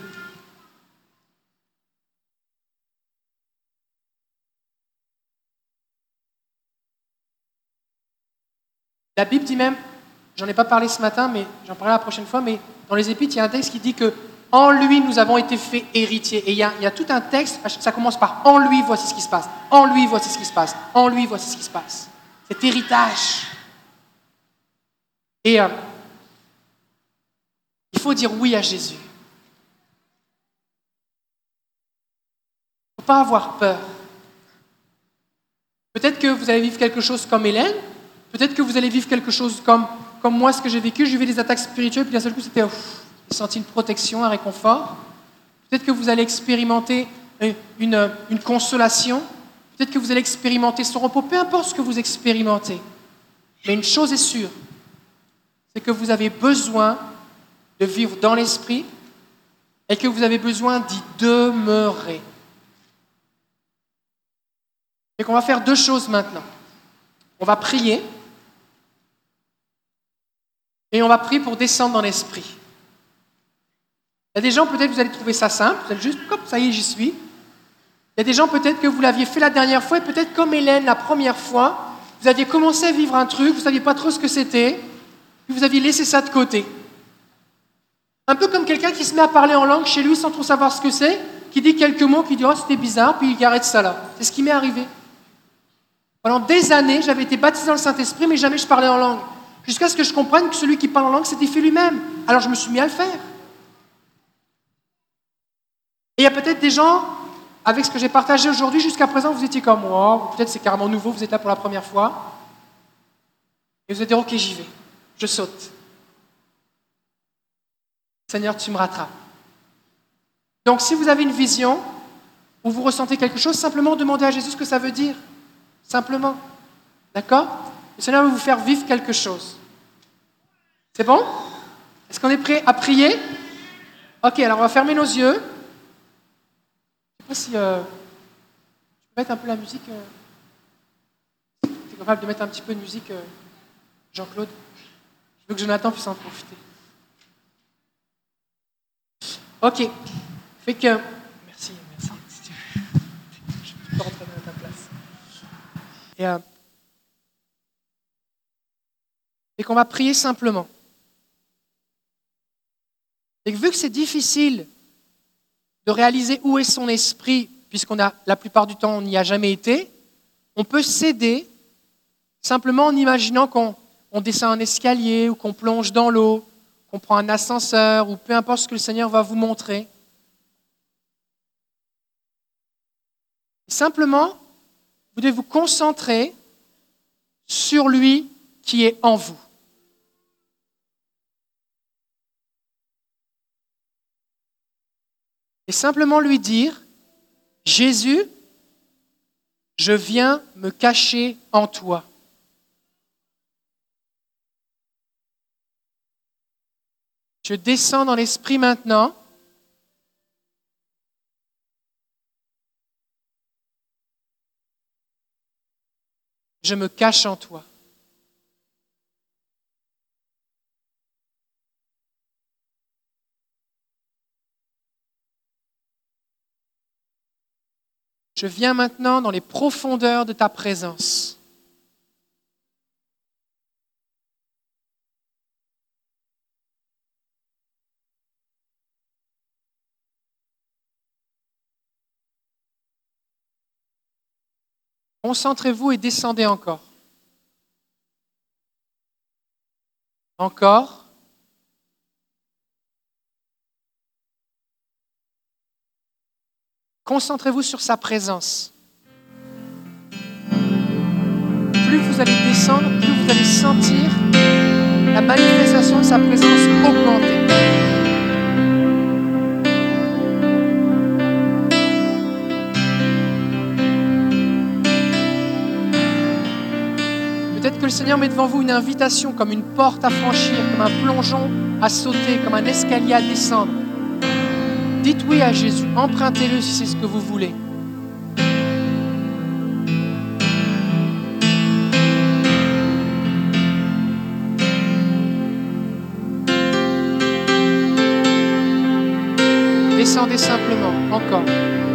S1: La Bible dit même, J'en ai pas parlé ce matin, mais j'en parlerai la prochaine fois. Mais dans les Épîtres, il y a un texte qui dit que en lui, nous avons été faits héritiers. Et il y, a, il y a tout un texte, ça commence par en lui, voici ce qui se passe. En lui, voici ce qui se passe. En lui, voici ce qui se passe. Cet héritage. Et euh, il faut dire oui à Jésus. Il ne faut pas avoir peur. Peut-être que vous allez vivre quelque chose comme Hélène, peut-être que vous allez vivre quelque chose comme comme moi, ce que j'ai vécu, j'ai vu des attaques spirituelles, puis d'un seul coup, c'était, j'ai senti une protection, un réconfort. Peut-être que vous allez expérimenter une, une consolation. Peut-être que vous allez expérimenter son repos, peu importe ce que vous expérimentez. Mais une chose est sûre, c'est que vous avez besoin de vivre dans l'esprit et que vous avez besoin d'y demeurer. Et qu'on va faire deux choses maintenant. On va prier et on va prier pour descendre dans l'esprit. Il y a des gens, peut-être, vous allez trouver ça simple, vous allez juste, comme ça y est, j'y suis. Il y a des gens, peut-être, que vous l'aviez fait la dernière fois, et peut-être comme Hélène, la première fois, vous aviez commencé à vivre un truc, vous ne saviez pas trop ce que c'était, puis vous aviez laissé ça de côté. Un peu comme quelqu'un qui se met à parler en langue chez lui sans trop savoir ce que c'est, qui dit quelques mots, qui dit Oh, c'était bizarre, puis il arrête ça là. C'est ce qui m'est arrivé. Pendant des années, j'avais été baptisé dans le Saint-Esprit, mais jamais je parlais en langue. Jusqu'à ce que je comprenne que celui qui parle en langue, c'était fait lui-même. Alors je me suis mis à le faire. Et il y a peut-être des gens, avec ce que j'ai partagé aujourd'hui, jusqu'à présent, vous étiez comme moi, peut-être c'est carrément nouveau, vous êtes là pour la première fois, et vous allez dire, ok, j'y vais, je saute. Seigneur, tu me rattrapes. Donc si vous avez une vision, ou vous ressentez quelque chose, simplement demandez à Jésus ce que ça veut dire. Simplement. D'accord? Le Seigneur va vous faire vivre quelque chose. C'est bon? Est-ce qu'on est prêt à prier? Ok, alors on va fermer nos yeux. Je ne sais pas si euh, tu peux mettre un peu la musique. Euh... Tu es capable de mettre un petit peu de musique, euh, Jean-Claude? Je veux que Jonathan puisse en profiter. Ok. Fait que. Merci, merci. Je peux rentrer dans ta place. Et, et qu'on va prier simplement. Et vu que c'est difficile de réaliser où est son esprit, puisqu'on a la plupart du temps on n'y a jamais été, on peut s'aider simplement en imaginant qu'on on descend un escalier ou qu'on plonge dans l'eau, qu'on prend un ascenseur ou peu importe ce que le Seigneur va vous montrer. Simplement, vous devez vous concentrer sur lui qui est en vous. Et simplement lui dire, Jésus, je viens me cacher en toi. Je descends dans l'esprit maintenant. Je me cache en toi. Je viens maintenant dans les profondeurs de ta présence. Concentrez-vous et descendez encore. Encore. Concentrez-vous sur sa présence. Plus vous allez descendre, plus vous allez sentir la manifestation de sa présence augmenter. Peut-être que le Seigneur met devant vous une invitation, comme une porte à franchir, comme un plongeon à sauter, comme un escalier à descendre. Dites oui à Jésus, empruntez-le si c'est ce que vous voulez. Descendez simplement, encore.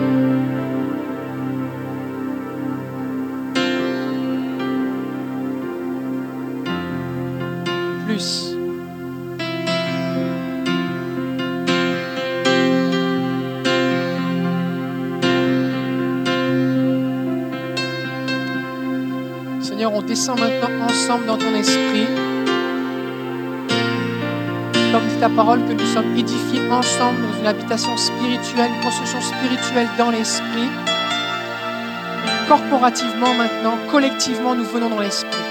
S1: Seigneur, on descend maintenant ensemble dans ton esprit. Comme dit ta parole, que nous sommes édifiés ensemble dans une habitation spirituelle, une construction spirituelle dans l'esprit. Corporativement maintenant, collectivement, nous venons dans l'esprit.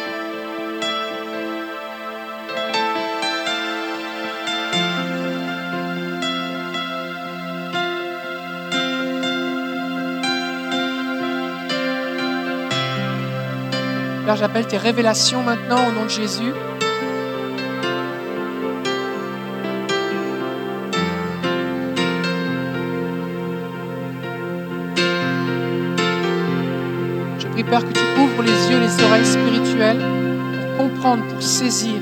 S1: Père, j'appelle tes révélations maintenant au nom de Jésus. Je prie Père, que tu ouvres les yeux, les oreilles spirituelles pour comprendre, pour saisir.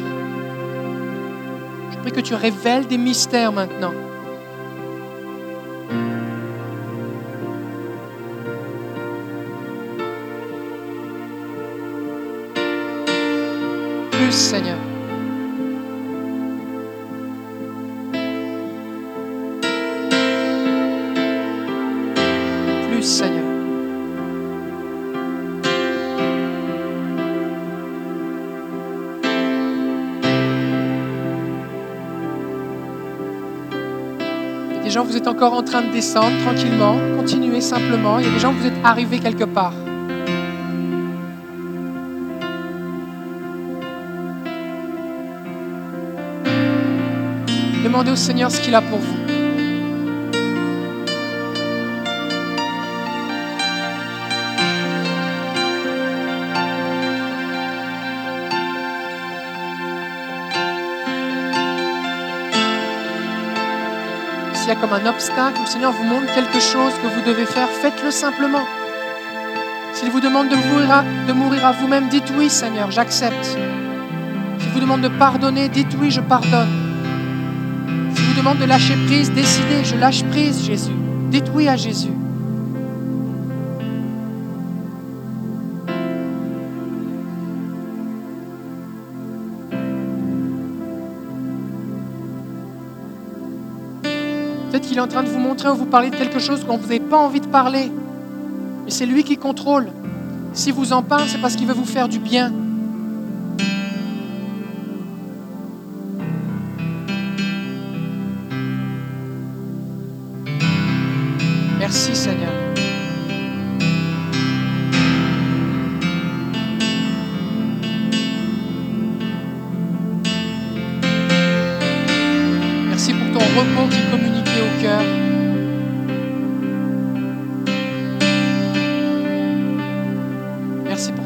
S1: Je prie que tu révèles des mystères maintenant. Vous êtes encore en train de descendre tranquillement. Continuez simplement. Il y a des gens, vous êtes arrivés quelque part. Demandez au Seigneur ce qu'il a pour vous. Comme un obstacle, le Seigneur vous montre quelque chose que vous devez faire, faites-le simplement. S'il vous demande de mourir de mourir à vous-même, dites oui Seigneur, j'accepte. S'il vous demande de pardonner, dites oui, je pardonne. S'il vous demande de lâcher prise, décidez, je lâche prise Jésus. Dites oui à Jésus. Qu'il est en train de vous montrer ou vous parler de quelque chose dont vous n'avez pas envie de parler. Mais c'est lui qui contrôle. Si vous en parle, c'est parce qu'il veut vous faire du bien.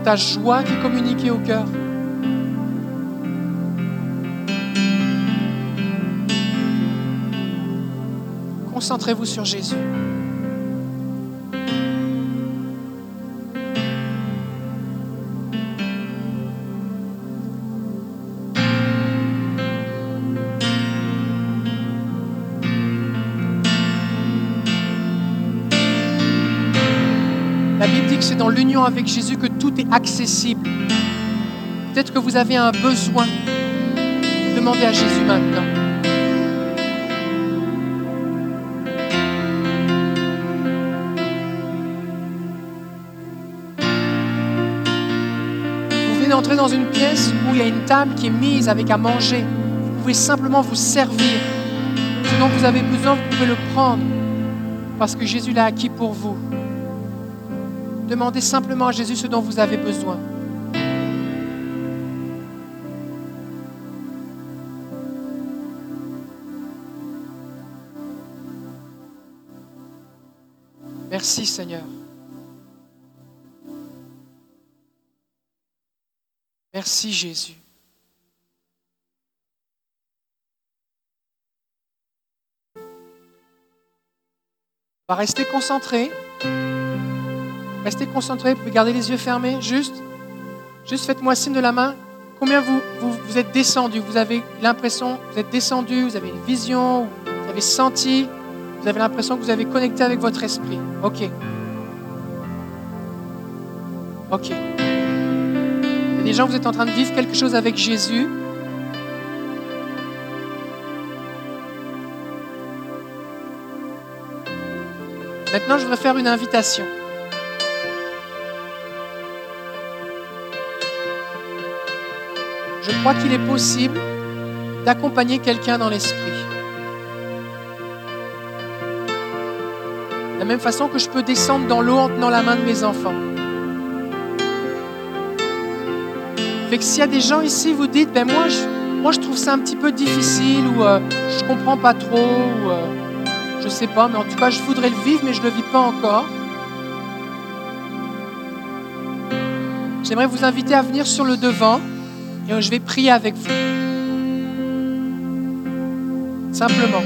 S1: Ta joie qui est communiquée au cœur. Concentrez-vous sur Jésus. C'est dans l'union avec Jésus que tout est accessible. Peut-être que vous avez un besoin. Demandez à Jésus maintenant. Vous venez d'entrer dans une pièce où il y a une table qui est mise avec à manger. Vous pouvez simplement vous servir. Ce dont vous avez besoin, vous pouvez le prendre parce que Jésus l'a acquis pour vous. Demandez simplement à Jésus ce dont vous avez besoin. Merci Seigneur. Merci Jésus. On va rester concentré. Restez concentré, vous pouvez garder les yeux fermés. Juste, juste faites-moi signe de la main. Combien vous, vous, vous êtes descendu? Vous avez l'impression, vous êtes descendu, vous avez une vision, vous avez senti, vous avez l'impression que vous avez connecté avec votre esprit. Ok. Ok. Il y a des gens, vous êtes en train de vivre quelque chose avec Jésus. Maintenant, je voudrais faire une invitation. Je crois qu'il est possible d'accompagner quelqu'un dans l'esprit. De la même façon que je peux descendre dans l'eau en tenant la main de mes enfants. Fait que s'il y a des gens ici, vous dites, ben moi je, moi je trouve ça un petit peu difficile ou euh, je comprends pas trop ou euh, je sais pas, mais en tout cas je voudrais le vivre mais je le vis pas encore. J'aimerais vous inviter à venir sur le devant et je vais prier avec vous. Simplement.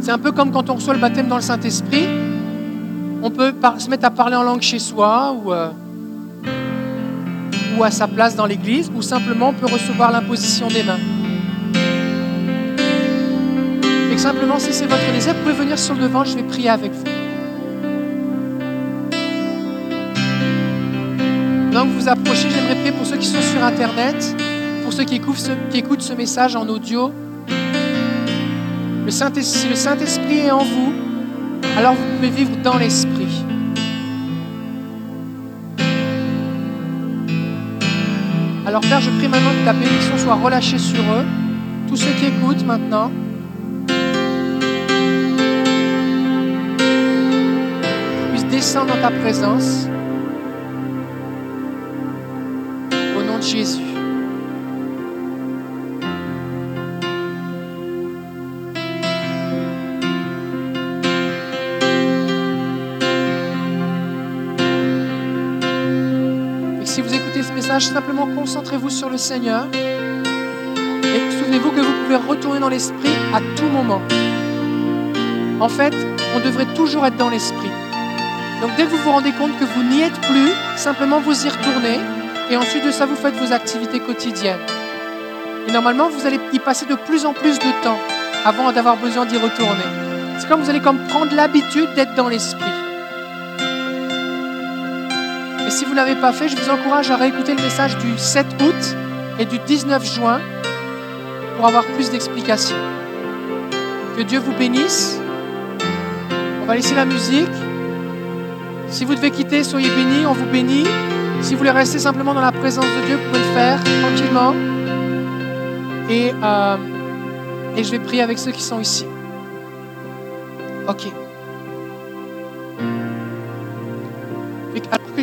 S1: C'est un peu comme quand on reçoit le baptême dans le Saint-Esprit. On peut se mettre à parler en langue chez soi ou, euh, ou à sa place dans l'église, ou simplement on peut recevoir l'imposition des mains. Et simplement, si c'est votre désir, vous pouvez venir sur le devant, je vais prier avec vous. Donc vous approchez, j'aimerais prier pour ceux qui sont sur Internet, pour ceux qui écoutent ce, message en audio. Le Saint si le Saint-Esprit est en vous, alors vous pouvez vivre dans l'Esprit. Alors Père, je prie maintenant que ta bénédiction soit relâchée sur eux, tous ceux qui écoutent maintenant. Puissent descendre dans ta présence. Et si vous écoutez ce message, simplement concentrez-vous sur le Seigneur. Et souvenez-vous que vous pouvez retourner dans l'esprit à tout moment. En fait, on devrait toujours être dans l'esprit. Donc dès que vous vous rendez compte que vous n'y êtes plus, simplement vous y retournez. Et ensuite de ça, vous faites vos activités quotidiennes. Et normalement, vous allez y passer de plus en plus de temps avant d'avoir besoin d'y retourner. C'est comme vous allez comme prendre l'habitude d'être dans l'esprit. Et si vous ne l'avez pas fait, je vous encourage à réécouter le message du 7 août et du 19 juin pour avoir plus d'explications. Que Dieu vous bénisse. On va laisser la musique. Si vous devez quitter, soyez bénis, on vous bénit. Si vous voulez rester simplement dans la présence de Dieu, vous pouvez le faire tranquillement. Et, euh, et je vais prier avec ceux qui sont ici. Ok.